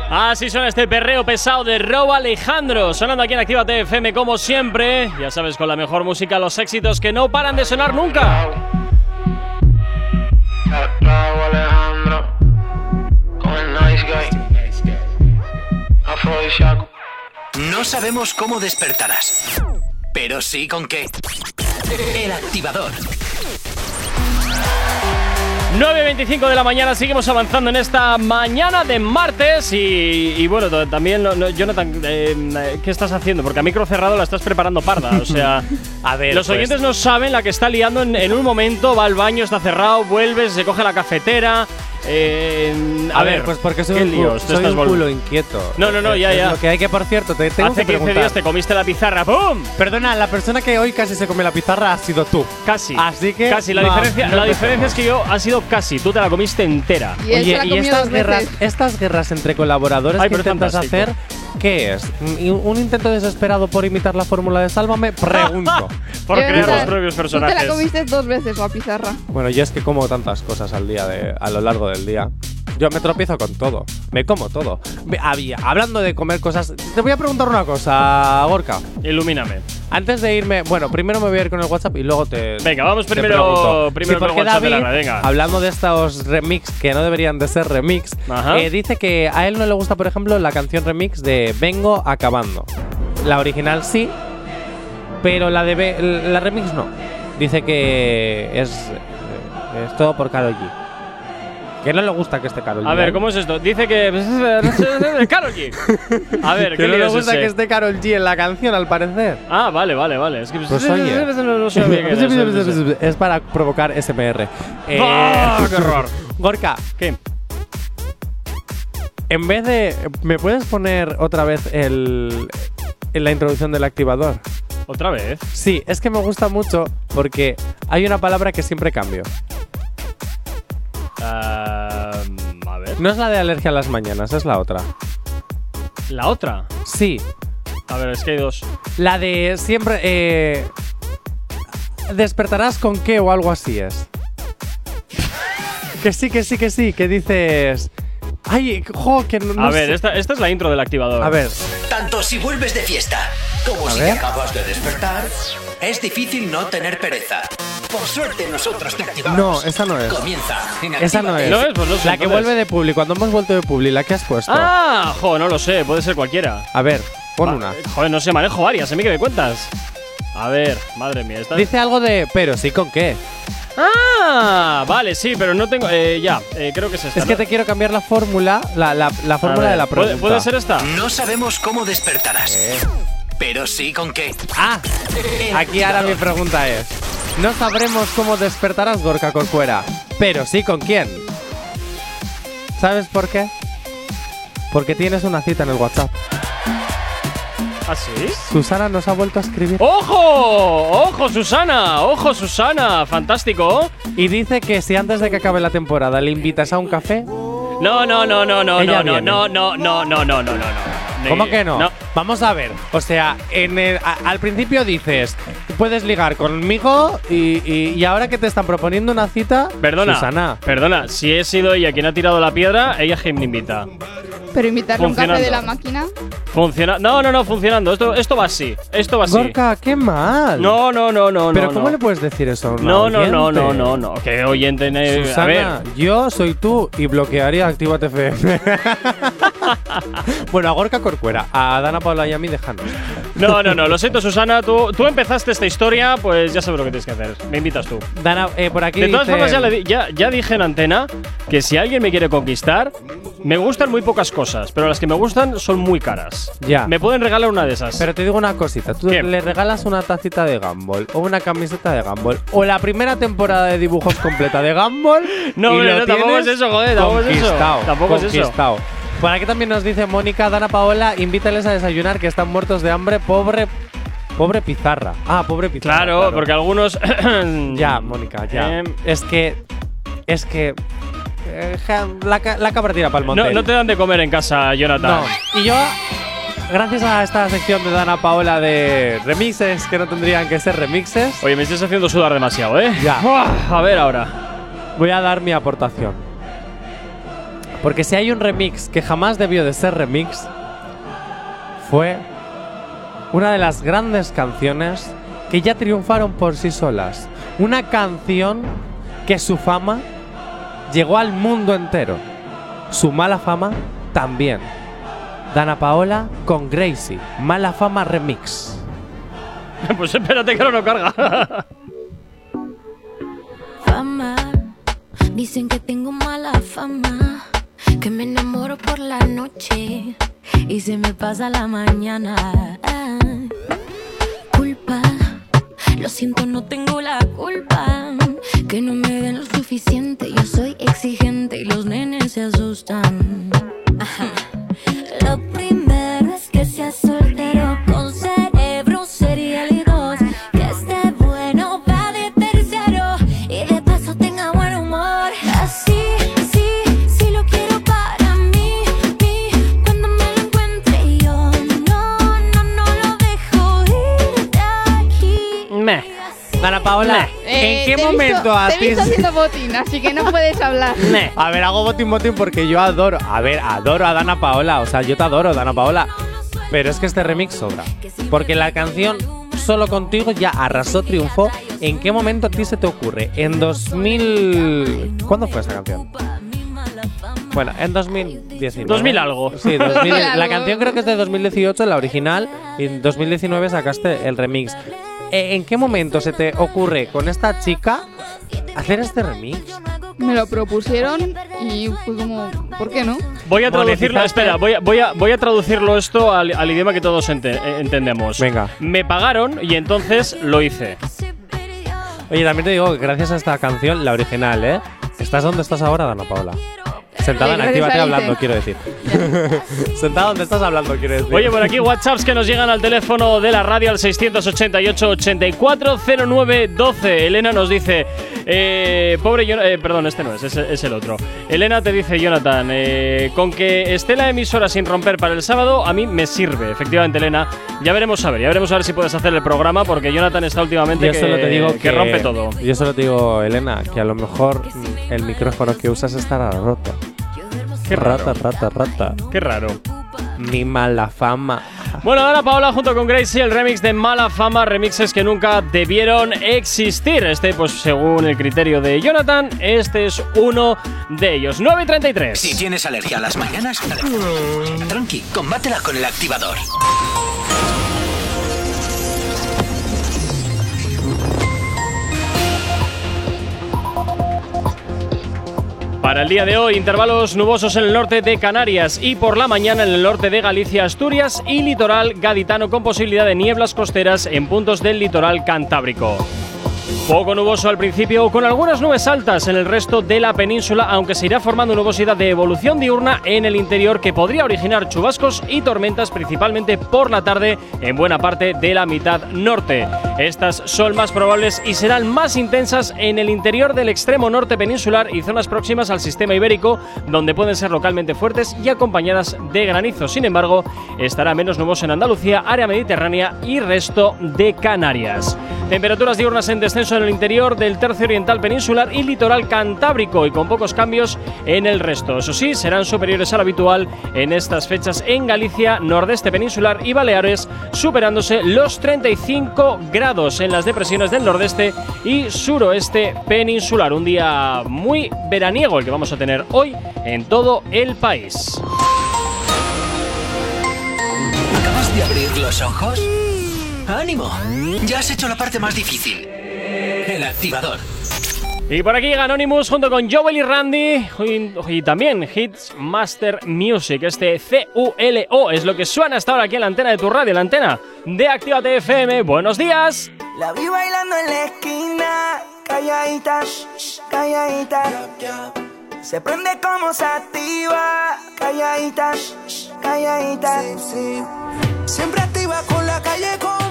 Así suena este perreo pesado de Rob Alejandro, sonando aquí en Actívate FM como siempre. Ya sabes, con la mejor música, los éxitos que no paran de sonar nunca. Raúl Alejandro con el nice guy. Afrodisíaco. No sabemos cómo despertarás, pero sí con qué. El activador. 9.25 de la mañana, seguimos avanzando en esta mañana de martes y, y bueno, también, no- no, Jonathan, eh, ¿qué estás haciendo? Porque a micro cerrado la estás preparando parda, o sea, A ver, los pues- oyentes no saben la que está liando en, en un momento, va al baño, está cerrado, vuelve, se coge la cafetera, eh, a, A, ver, pues porque soy ¿qué un, líos te soy estás un volviendo? culo inquieto. No, no, no, ya, ya. Lo que hay que, por cierto, te tengo Hace que 15 preguntar. días te comiste la pizarra, ¡pum! Perdona, la persona que hoy casi se come la pizarra ha sido tú. Casi. Así que. Casi, la no, diferencia, no la diferencia es que yo ha sido casi, tú te la comiste entera. Y Oye, y estas guerras, veces. estas guerras entre colaboradores Ay, que intentas fantástico. hacer, ¿qué es? ¿Un, intento desesperado por imitar la fórmula de Sálvame? Pregunto. Por crear los propios Tú te personajes. la comiste dos veces la pizarra. bueno, yo es que como tantas cosas al día, de, a lo largo del día. Yo me tropiezo con todo. Me como todo. Me- había, hablando de comer cosas, te voy a preguntar una cosa, Gorka. Ilumíname. Antes de irme, bueno, primero me voy a ir con el WhatsApp y luego te. Venga, vamos te primero- pregunto. primero con el porque WhatsApp de la David, radio, venga. hablando de estos remix que no deberían de ser remix, Ajá. eh, dice que a él no le gusta, por ejemplo, la canción remix de Vengo acabando. La original sí, pero la de Be- la remix no. Dice que es, es todo por Karol G. Que no le gusta que esté Karol G. A ver, ¿eh? ¿cómo es esto? Dice que. Karol G. A ver, Que ¿qué no lío le gusta ese? que esté Karol G en la canción, al parecer. Ah, vale, vale, vale. Es que. Pues oye. no, no es para provocar SMR. Eh, ¡Ah, qué horror! Gorka, ¿Qué? en vez de. ¿Me puedes poner otra vez el. en la introducción del activador? ¿Otra vez? Sí, es que me gusta mucho porque hay una palabra que siempre cambio. Ah. No es la de alergia a las mañanas, es la otra. ¿La otra? Sí, A ver, es que hay dos. la de siempre. eh, ¿Despertarás con qué o algo así es? que sí, que sí, que sí, que dices. Ay, jo, que no, no A ver, sé. esta, esta es la intro del activador. A ver, Tanto si vuelves de fiesta como A si ver. te acabas de despertar, es difícil no tener pereza. Por suerte nosotros te activamos. no, esa no es. Comienza en Esa no es. No es, pues no sé, la que entonces. vuelve de Publi, cuando hemos vuelto de Publi, la que has puesto. Ah, jo, no lo sé, puede ser cualquiera. A ver, pon Va- una. Joder, no sé, manejo varias, ¿a mí qué me cuentas? A ver, madre mía, esta. Dice algo de. Pero sí, ¿con qué? Ah, vale, sí, pero no tengo. Eh, ya, eh, creo que es esta. Es que ¿no? te quiero cambiar la fórmula, la, la, la A fórmula ver, de la ¿puede- pregunta. ¿Puede ser esta? No sabemos cómo despertarás, pero sí con qué. Ah, aquí ahora mi pregunta es: No sabremos cómo despertarás Gorka Corcuera, pero sí con quién. ¿Sabes por qué? Porque tienes una cita en el WhatsApp. ¿Ah, sí? Susana nos ha vuelto a escribir. ¡Ojo! ¡Ojo, Susana! ¡Ojo, Susana! ¡Fantástico! Y dice que si antes de que acabe la temporada le invitas a un café. No, no, no, no, no, no, no, viene. no, no, no, no, no, no, no. ¿Cómo que no? Vamos a ver. O sea, en el- a- al principio dices, puedes ligar conmigo y, y- y ahora que te están proponiendo una cita, Perdona, Susana. perdona, si he sido ella quien ha tirado la piedra, ella es quien me invita. Pero invitarle un café de la máquina. Funciona. No, no, no, funcionando. Esto, esto va así. Esto va así. Gorka, qué mal. No, no, no, no, Pero no. ¿cómo no. le puedes decir eso? a una No, no, no, no, no, no. Que oyente. eh, Susana, a ver. yo soy tú y bloquearía Activa FM. bueno, a Gorka Corcuera, a Dana Paula y a mí, déjanos. No, no, no. Lo siento, Susana. Tú, tú empezaste esta historia, pues ya sabes lo que tienes que hacer. Me invitas tú. Dana, eh, por aquí De todas dice- formas, ya, le di- ya, ya dije en antena que si alguien me quiere conquistar, me gustan muy pocas cosas, pero las que me gustan son muy caras. Ya. Me pueden regalar una de esas. Pero te digo una cosita, tú ¿Qué? le regalas una tacita de Gumball o una camiseta de Gumball o la primera temporada de dibujos completa de Gumball No, y lo no, tampoco es eso, joder, tampoco es eso. Tampoco es eso. Por aquí también nos dice Mónica, Dana Paola, invítales a desayunar que están muertos de hambre, pobre pobre pizarra. Ah, pobre pizarra. Claro, porque algunos. ya, Mónica, ya. Em, es que es que eh, ja, la, la cabra tira para el monte. no, no te dan de comer en casa, Jonathan. No. Y yo, gracias a esta sección de Dana Paola de remixes que no tendrían que ser remixes, Oye, me estás haciendo sudar demasiado, ¿eh? Ya. A ver ahora. voy a dar mi aportación. Porque si hay un remix que jamás debió de ser remix, fue una de las grandes canciones que ya triunfaron por sí solas. Una canción que su fama llegó al mundo entero. Su mala fama también. Dana Paola con Gracie, Mala Fama Remix. pues espérate que no lo carga. fama. Dicen que tengo mala fama, que me enamoro por la noche y se me pasa la mañana. Ah, culpa, lo siento, no tengo la culpa. Que no me den lo suficiente, yo soy exigente y los nenes se asustan. Ajá. Dana Paola, Eh, ¿en qué te he momento visto, a Te he ti visto haciendo botín, así que no puedes hablar. A ver, hago botín botín porque yo adoro. A ver, adoro a Dana Paola. O sea, yo te adoro, Dana Paola. Pero es que este remix sobra. Porque la canción Solo contigo ya arrasó, triunfó. ¿En qué momento a ti se te ocurre? En 2000. ¿Cuándo fue esa canción? Bueno, en 2019. 2000 algo. Sí, 2000 la canción creo que es de 2018, la original, y en 2019 sacaste el remix. Eh, ¿En qué momento se te ocurre con esta chica hacer este remix? Me lo propusieron y fue como, ¿por qué no? Voy a traducirlo, espera, voy a, voy a, voy a traducirlo esto al, al idioma que todos ente- eh, entendemos. Venga. Me pagaron y entonces lo hice. Oye, también te digo que gracias a esta canción, la original, ¿eh? ¿Estás donde estás ahora, Dana Paola? Sentada en Actívate hablando, quiero decir. Sentada donde estás hablando, quiero decir. Oye, por aquí WhatsApps que nos llegan al teléfono de la radio al 688-840912. Elena nos dice, eh, pobre Jonathan, eh, perdón, este no es, es, es el otro. Elena te dice, Jonathan, eh, con que esté la emisora sin romper para el sábado, a mí me sirve. Efectivamente, Elena, ya veremos a ver, ya veremos a ver si puedes hacer el programa, porque Jonathan está últimamente Yo que, solo te digo que, que rompe todo. Yo solo te digo, Elena, que a lo mejor el micrófono que usas estará roto. Qué raro. Rata, rata, rata. Qué raro. Mi mala fama. Bueno, Dana Paola junto con Gracie, el remix de Mala Fama, remixes que nunca debieron existir. Este, pues según el criterio de Jonathan, este es uno de ellos. 9 y 33. Si tienes alergia a las mañanas, tranqui, combátela con el activador. Para el día de hoy, intervalos nubosos en el norte de Canarias y por la mañana en el norte de Galicia, Asturias y litoral gaditano con posibilidad de nieblas costeras en puntos del litoral cantábrico. Poco nuboso al principio, con algunas nubes altas en el resto de la península, aunque se irá formando nubosidad de evolución diurna en el interior que podría originar chubascos y tormentas principalmente por la tarde en buena parte de la mitad norte. Estas son más probables y serán más intensas en el interior del extremo norte peninsular y zonas próximas al sistema ibérico, donde pueden ser localmente fuertes y acompañadas de granizo. Sin embargo, estará menos nuboso en Andalucía, área mediterránea y resto de Canarias. Temperaturas diurnas en descenso en el interior del tercio oriental peninsular y litoral cantábrico y con pocos cambios en el resto. Eso sí, serán superiores al habitual en estas fechas en Galicia, nordeste peninsular y Baleares, superándose los 35 grados en las depresiones del nordeste y suroeste peninsular. Un día muy veraniego el que vamos a tener hoy en todo el país. ¿Acabas de abrir los ojos? ¡Ánimo! Ya has hecho la parte más difícil. Activador. Y por aquí llega Anonymous junto con Joel y Randy y, también Hits Master Music. Este C-U-L-O es lo que suena hasta ahora aquí en la antena de tu radio, la antena de Actívate FM. Buenos días. La vi bailando en la esquina, calladita, calladita. Se prende como sativa, calladita, shh, calladita. Siempre activa con la calle convive.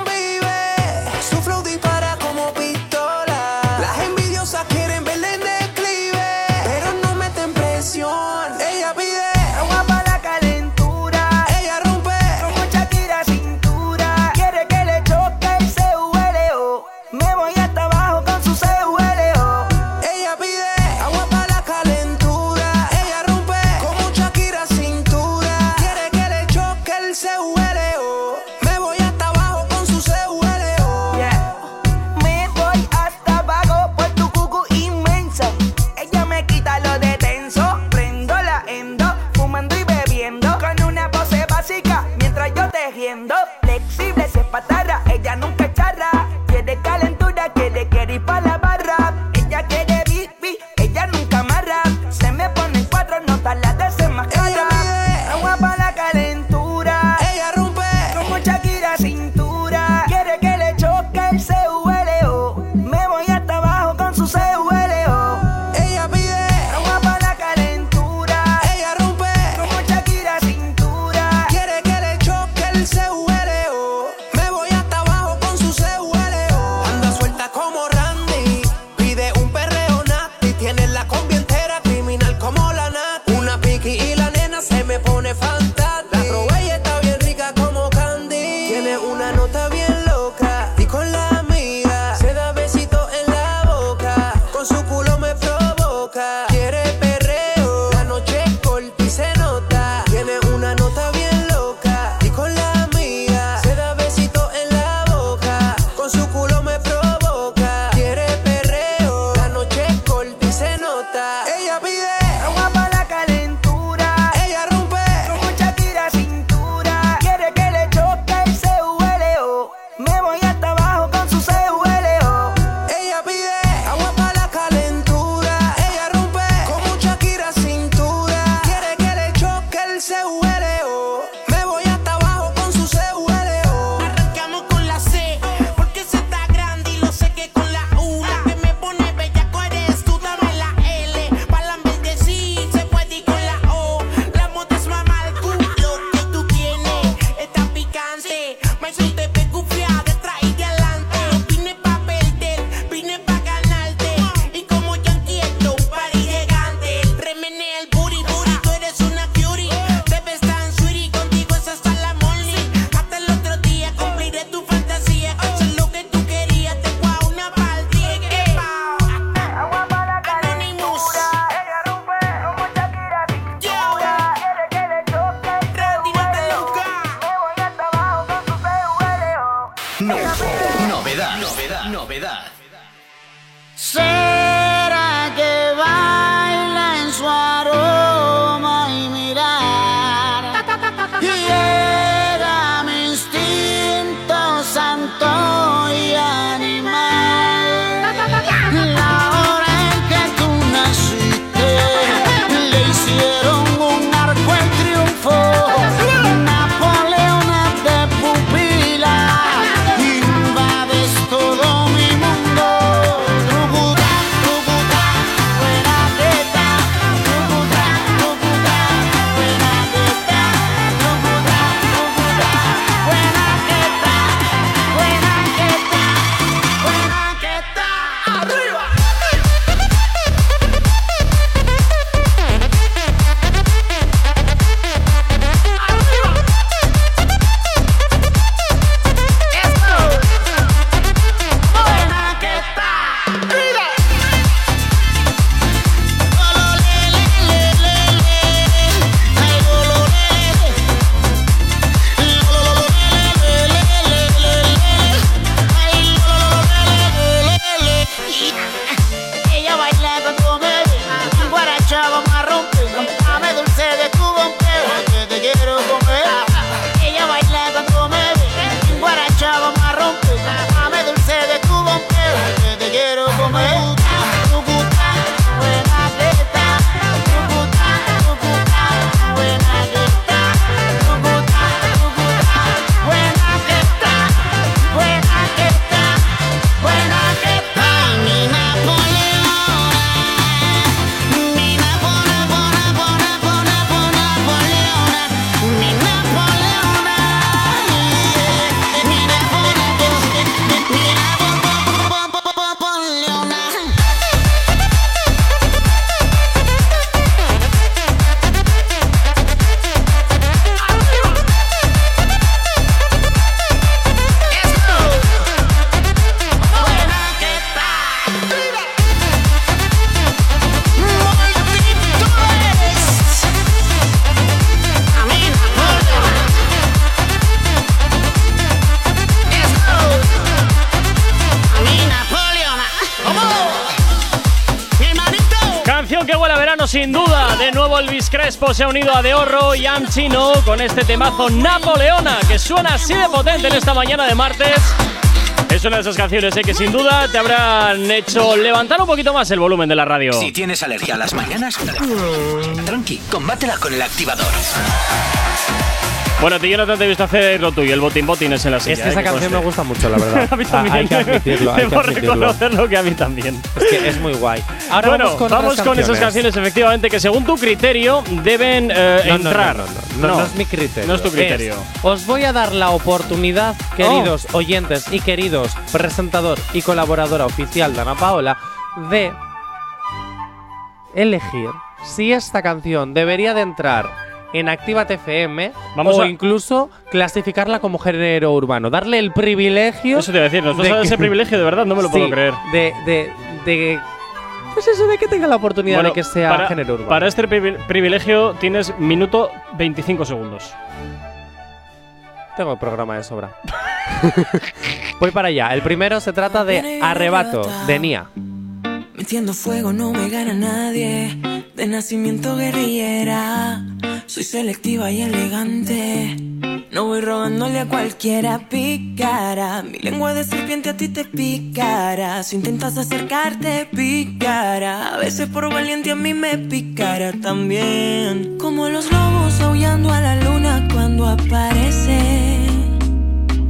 Novedad, novedad, novedad. Se ha unido a De Horro y Am Chino con este temazo Napoleona que suena así de potente en esta mañana de martes. Es una de esas canciones eh, que sin duda te habrán hecho levantar un poquito más el volumen de la radio. Si tienes alergia a las mañanas, tranqui, combátela con el activador. Bueno, ti Jonathan te he visto hacer lo tuyo, el botín botín es en la silla. Es que eh, esa canción conste. me gusta mucho, la verdad. a mí también. Ah, hay que admitirlo, hay que Debo admitirlo. reconocerlo que a mí también. Es que es muy guay. Ahora bueno, vamos con, esas canciones, efectivamente, que según tu criterio deben eh, No, no, entrar. No, no, no, no, no es mi criterio. No es tu criterio. Es, os voy a dar la oportunidad, queridos oyentes y queridos presentador y colaboradora oficial de Ana Paola, de elegir si esta canción debería de entrar en Actívate FM Vamos o a- incluso clasificarla como género urbano. Darle el privilegio. Eso te iba a decir, nos vas de a dar ese privilegio, de verdad, no me lo Sí, puedo creer. De, de, de. Pues eso, de que tenga la oportunidad Bueno, de que sea para, género urbano. Para este privi- privilegio tienes minuto 25 segundos. Tengo el programa de sobra. Voy para allá. El primero se trata de Arrebato, de Nia. Metiendo fuego no me gana nadie. De nacimiento guerrillera. Soy selectiva y elegante. No voy rogándole a cualquiera picara. Mi lengua de serpiente a ti te picara. Si intentas acercarte, picara. A veces por valiente a mí me picara también. Como los lobos aullando a la luna cuando aparece.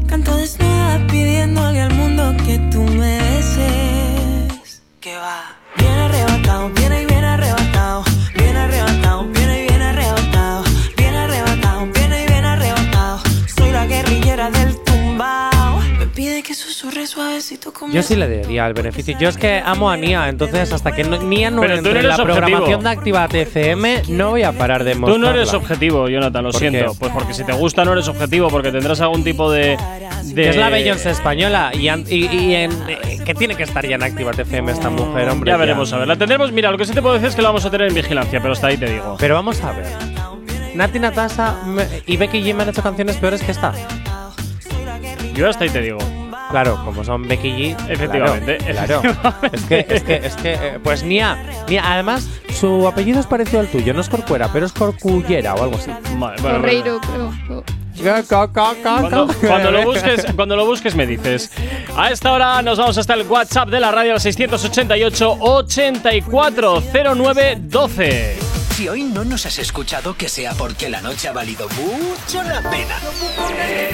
Canto desnuda pidiéndole al mundo que tú me beses. Que va. Bien arrebatado, bien Yo sí le daría el beneficio. Yo es que amo a Nia, entonces hasta que no- Nia no Pero tú no entre en la objetivo. programación de Activate FM, no voy a parar de Tú mostrarla. no eres objetivo, Jonathan, lo ¿Por siento. qué? Pues porque si te gusta no eres objetivo, porque tendrás algún tipo de. de es la Beyoncé española y, y- y en- eh, que tiene que estar ya en Activate FM esta mujer, hombre. Ya veremos, a ver. La tendremos, mira, lo que sí te puedo decir es que la vamos a tener en vigilancia, pero hasta ahí te digo. Pero vamos a ver. Nati Natasha y Becky G me han hecho canciones peores que esta. Yo hasta ahí te digo claro, como son Becky Efectivamente, claro. Es que, es que, es que eh, pues Nia, Nia, además, su apellido es parecido al tuyo, no es Corcuera, pero es Corcullera o algo así. Vale, bueno, Correiro, bueno. creo. Cuando, cuando, lo busques, cuando lo busques me dices. A esta hora nos vamos hasta el WhatsApp de la radio al 688 8409 12. Si hoy no nos has escuchado, que sea porque la noche ha valido mucho la pena.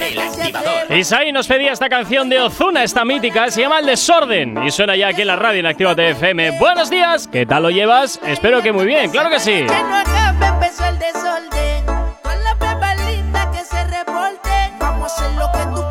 El activador. Isaí nos pedía esta canción de Ozuna, esta mítica, se llama El Desorden. Y suena ya aquí en la radio en Activa TFM. Buenos días, ¿qué tal lo llevas? Espero que muy bien, claro que sí. Empezó el desorden, con la que se reporte, vamos a lo que tú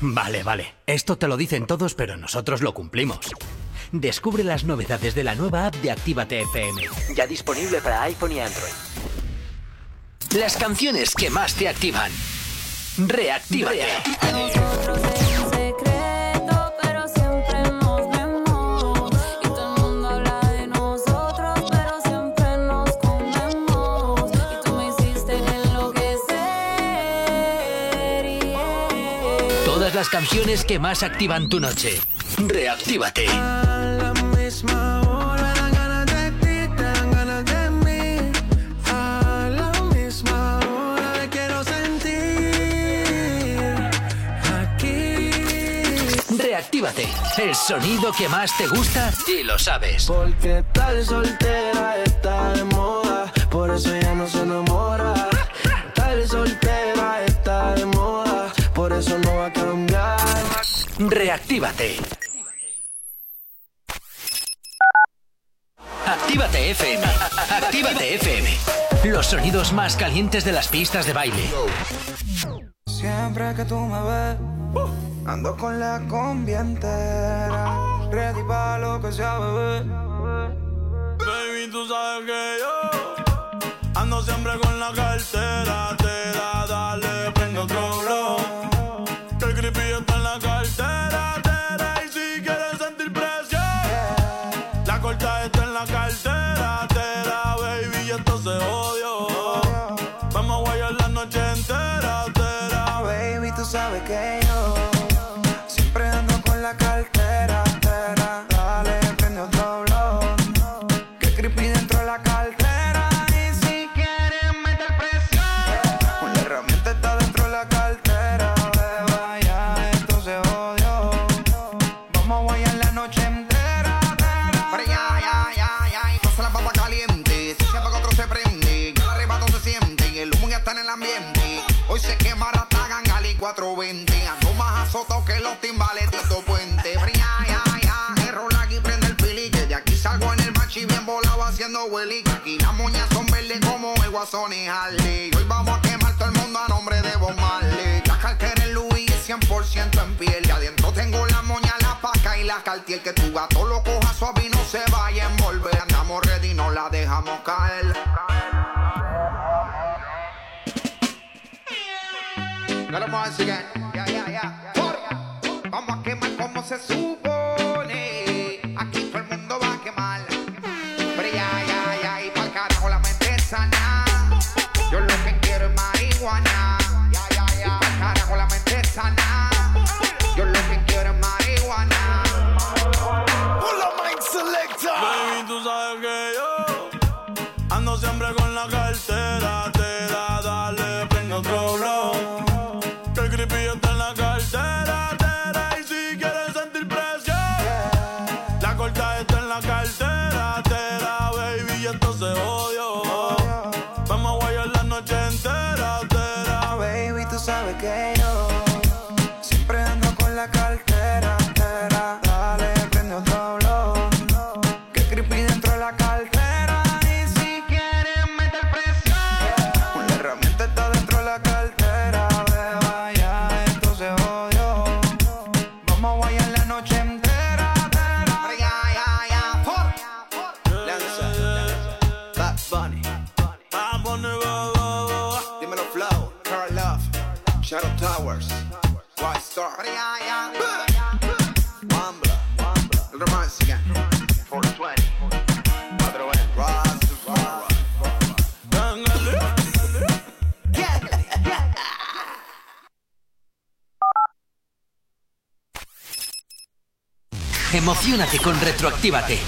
Vale, vale. Esto te lo dicen todos, pero nosotros lo cumplimos. Descubre las novedades de la nueva app de Actívate FM. Ya disponible para iPhone y Android. Las canciones que más te activan. Reactívate. canciones que más activan tu noche. Reactívate. Reactívate. El sonido que más te gusta y lo sabes. Porque tal soltero Actívate. Actívate FM. Actívate FM. Los sonidos más calientes de las pistas de baile. Siempre que tú me ves, ando con la combi entera. Ready para lo que sea, bebé. Baby, tú sabes que yo ando siempre con la cartera Cartier que tú a todos los Actívate.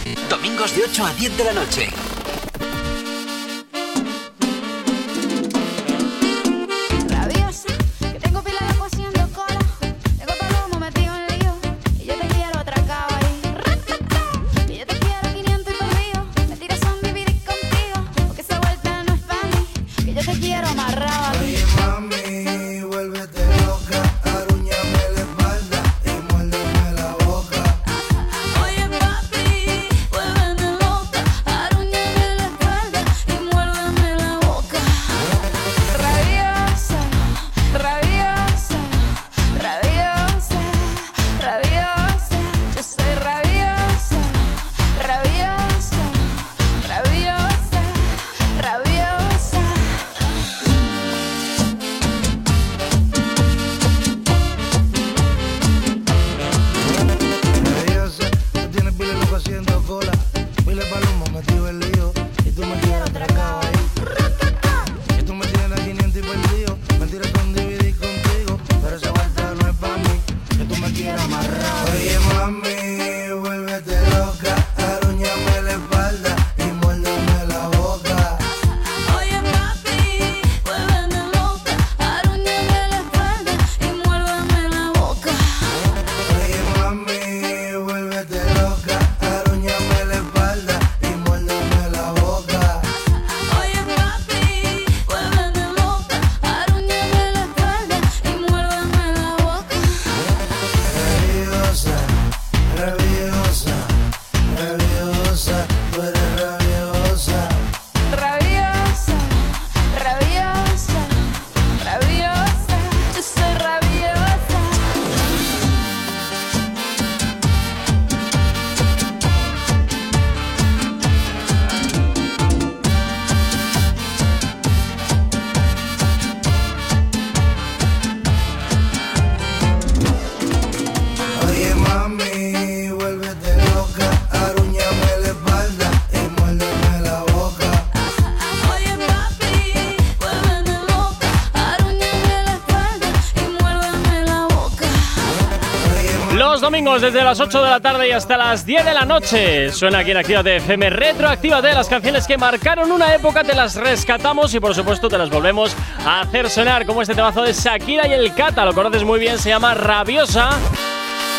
Domingos desde las 8 de la tarde y hasta las 10 de la noche. Suena aquí en Actívate FM Retroactívate las canciones que marcaron una época, te las rescatamos y por supuesto te las volvemos a hacer sonar como este temazo de Shakira y el Cata. Lo conoces muy bien, se llama Rabiosa.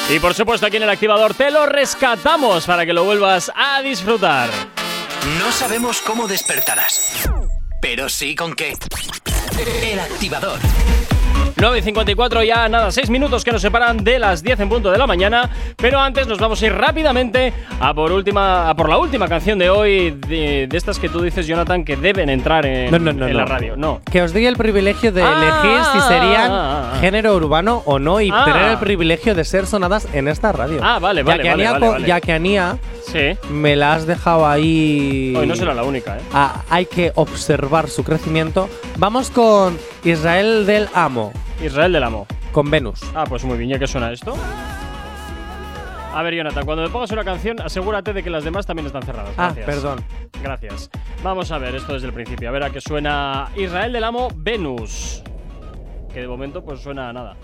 Y por supuesto aquí en el activador te lo rescatamos para que lo vuelvas a disfrutar. No sabemos cómo despertarás, pero sí con qué. El activador. 9 y 54 ya, nada, 6 minutos que nos separan de las 10 en punto de la mañana. Pero antes nos vamos a ir rápidamente a por, última, a por la última canción de hoy, de, de estas que tú dices, Jonathan, que deben entrar en, No, no, no, en la radio. No. Que os di el privilegio de Ah, elegir si ah, serían ah, ah. género urbano o no y Ah. tener el privilegio de ser sonadas en esta radio. Ah, vale, Ya vale, que vale, Ania vale, co- vale. Ya que Ania Sí. me la has dejado ahí. Hoy no será la única, ¿eh? Ah, hay que observar su crecimiento. Vamos con Israel del Amo. Israel del Amo. Con Venus. Ah, pues muy bien, ¿ya que suena esto? A ver, Jonathan, cuando me pongas una canción, asegúrate de que las demás también están cerradas. Ah, Gracias. perdón. Gracias. Vamos a ver esto desde el principio. A ver a qué suena Israel del Amo Venus. Que de momento pues suena a nada.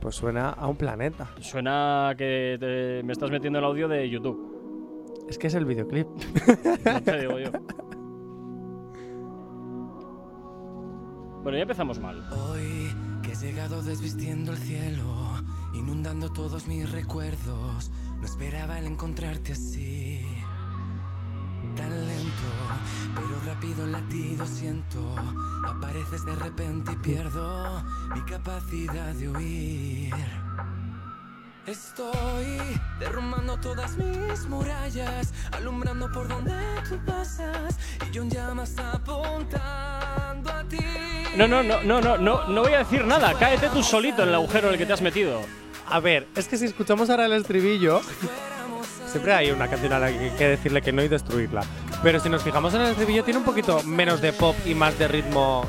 Pues suena a un planeta. Suena que te- me estás metiendo el audio de YouTube. Es que es el videoclip. No te digo yo. Bueno, ya empezamos mal. Hoy que he llegado desvistiendo el cielo, inundando todos mis recuerdos, no esperaba el encontrarte así. Tan lento, pero rápido latido siento. Apareces de repente y pierdo mi capacidad de huir. Estoy derrumbando todas mis murallas, alumbrando por donde tú pasas y yo en llamas apuntando a ti. No, no, no, no, no, no, voy a decir nada. Cáete tú solito en el agujero en el que te has metido. A ver, es que si escuchamos ahora el estribillo, siempre hay una canción a la que hay que decirle que no y destruirla. Pero si nos fijamos en el estribillo, tiene un poquito menos de pop y más de ritmo.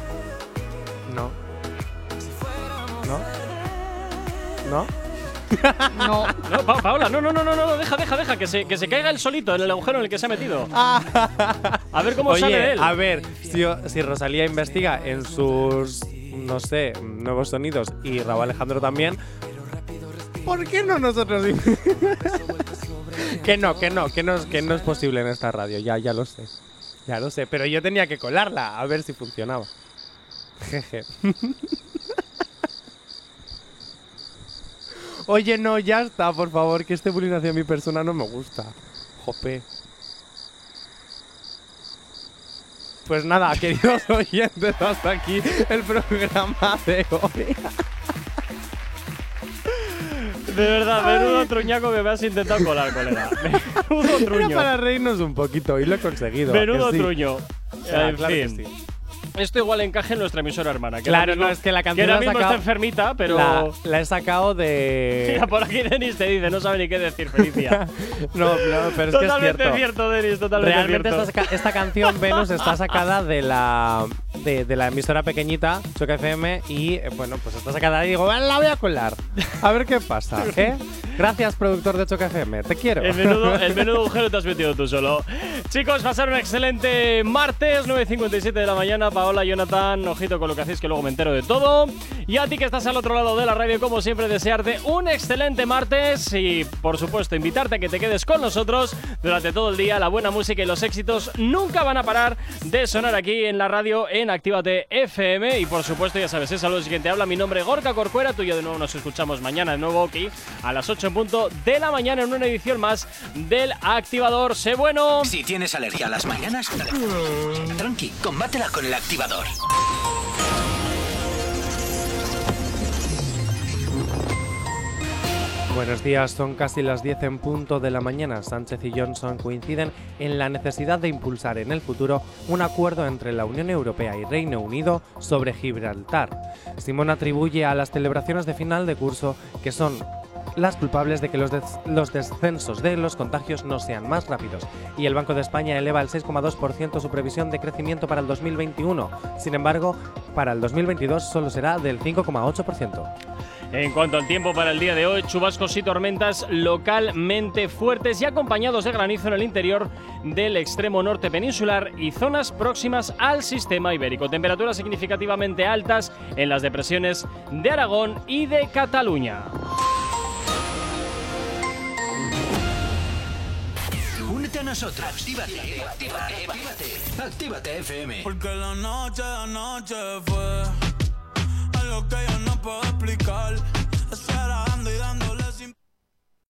No. ¿No? ¿No? No. No, Pa- Paola, no, no, no, no, no, deja, deja, deja, que se, que se caiga él solito en el agujero en el que se ha metido. A ver cómo Oye, sale de él. a ver, si, si Rosalía investiga en sus, no sé, nuevos sonidos y Raúl Alejandro también, ¿por qué no nosotros? que no, que no, que no, que no es posible en esta radio, ya, ya lo sé. Ya lo sé, pero yo tenía que colarla a ver si funcionaba. Jeje. Oye, no, ya está, por favor, que este bullying hacia mi persona no me gusta. Jope. Pues nada, queridos oyentes, hasta aquí el programa de hoy. De verdad, menudo truñaco que me has intentado colar, colega. Menudo Era truño. para reírnos un poquito y lo he conseguido. ¿a que Menudo sí? truño. En claro que fin. sí. Esto igual encaje en nuestra emisora hermana. Que Claro, ahora mismo- no, es que la Que canción ahora la, mismo sacado- está enfermita, pero. la, la he sacado de. Mira, por aquí Denis te dice, no sabe ni qué decir, Felicia. no, no, pero es que es totalmente cierto. cierto, Denis, totalmente Realmente cierto. esta, esta canción Venus está sacada de la de, de la emisora pequeñita Choca FM y eh, bueno pues está sacada y digo "Bueno, la voy a colar a ver qué pasa ¿eh? gracias productor de Choca FM te quiero El menudo, el menudo agujero te has metido tú solo. Chicos, pasar un excelente martes, 9.57 de la mañana. Paola, Jonathan, ojito con lo que hacéis, que luego me entero de todo. Y a ti que estás al otro lado de la radio, como siempre, desearte un excelente martes y, por supuesto, invitarte a que te quedes con nosotros durante todo el día. La buena música y los éxitos nunca van a parar de sonar aquí en la radio en Actívate FM. Y, por supuesto, ya sabes, es saludo siguiente habla. Mi nombre es Gorka Corcuera. Tú y yo de nuevo nos escuchamos mañana de nuevo aquí a las 8 en punto de la mañana en una edición más del Activador. Sé bueno. Si tienes alergia a las mañanas, tranqui, combátela con el Buenos días, son casi las 10 en punto de la mañana. Sánchez y Johnson coinciden en la necesidad de impulsar en el futuro un acuerdo entre la Unión Europea y Reino Unido sobre Gibraltar. Simón atribuye a las celebraciones de final de curso que son las culpables de que los, los descensos de los contagios no sean más rápidos y el Banco de España eleva al 6,2% su previsión de crecimiento para el 2021. Sin embargo, para el 2022 solo será del 5,8%. En cuanto al tiempo para el día de hoy, chubascos y tormentas localmente fuertes y acompañados de granizo en el interior del extremo norte peninsular y zonas próximas al sistema ibérico. Temperaturas significativamente altas en las depresiones de Aragón y de Cataluña. A nosotros. Actívate, actívate, actívate. Actívate FM. Porque la noche, la noche fue algo que yo no puedo explicar.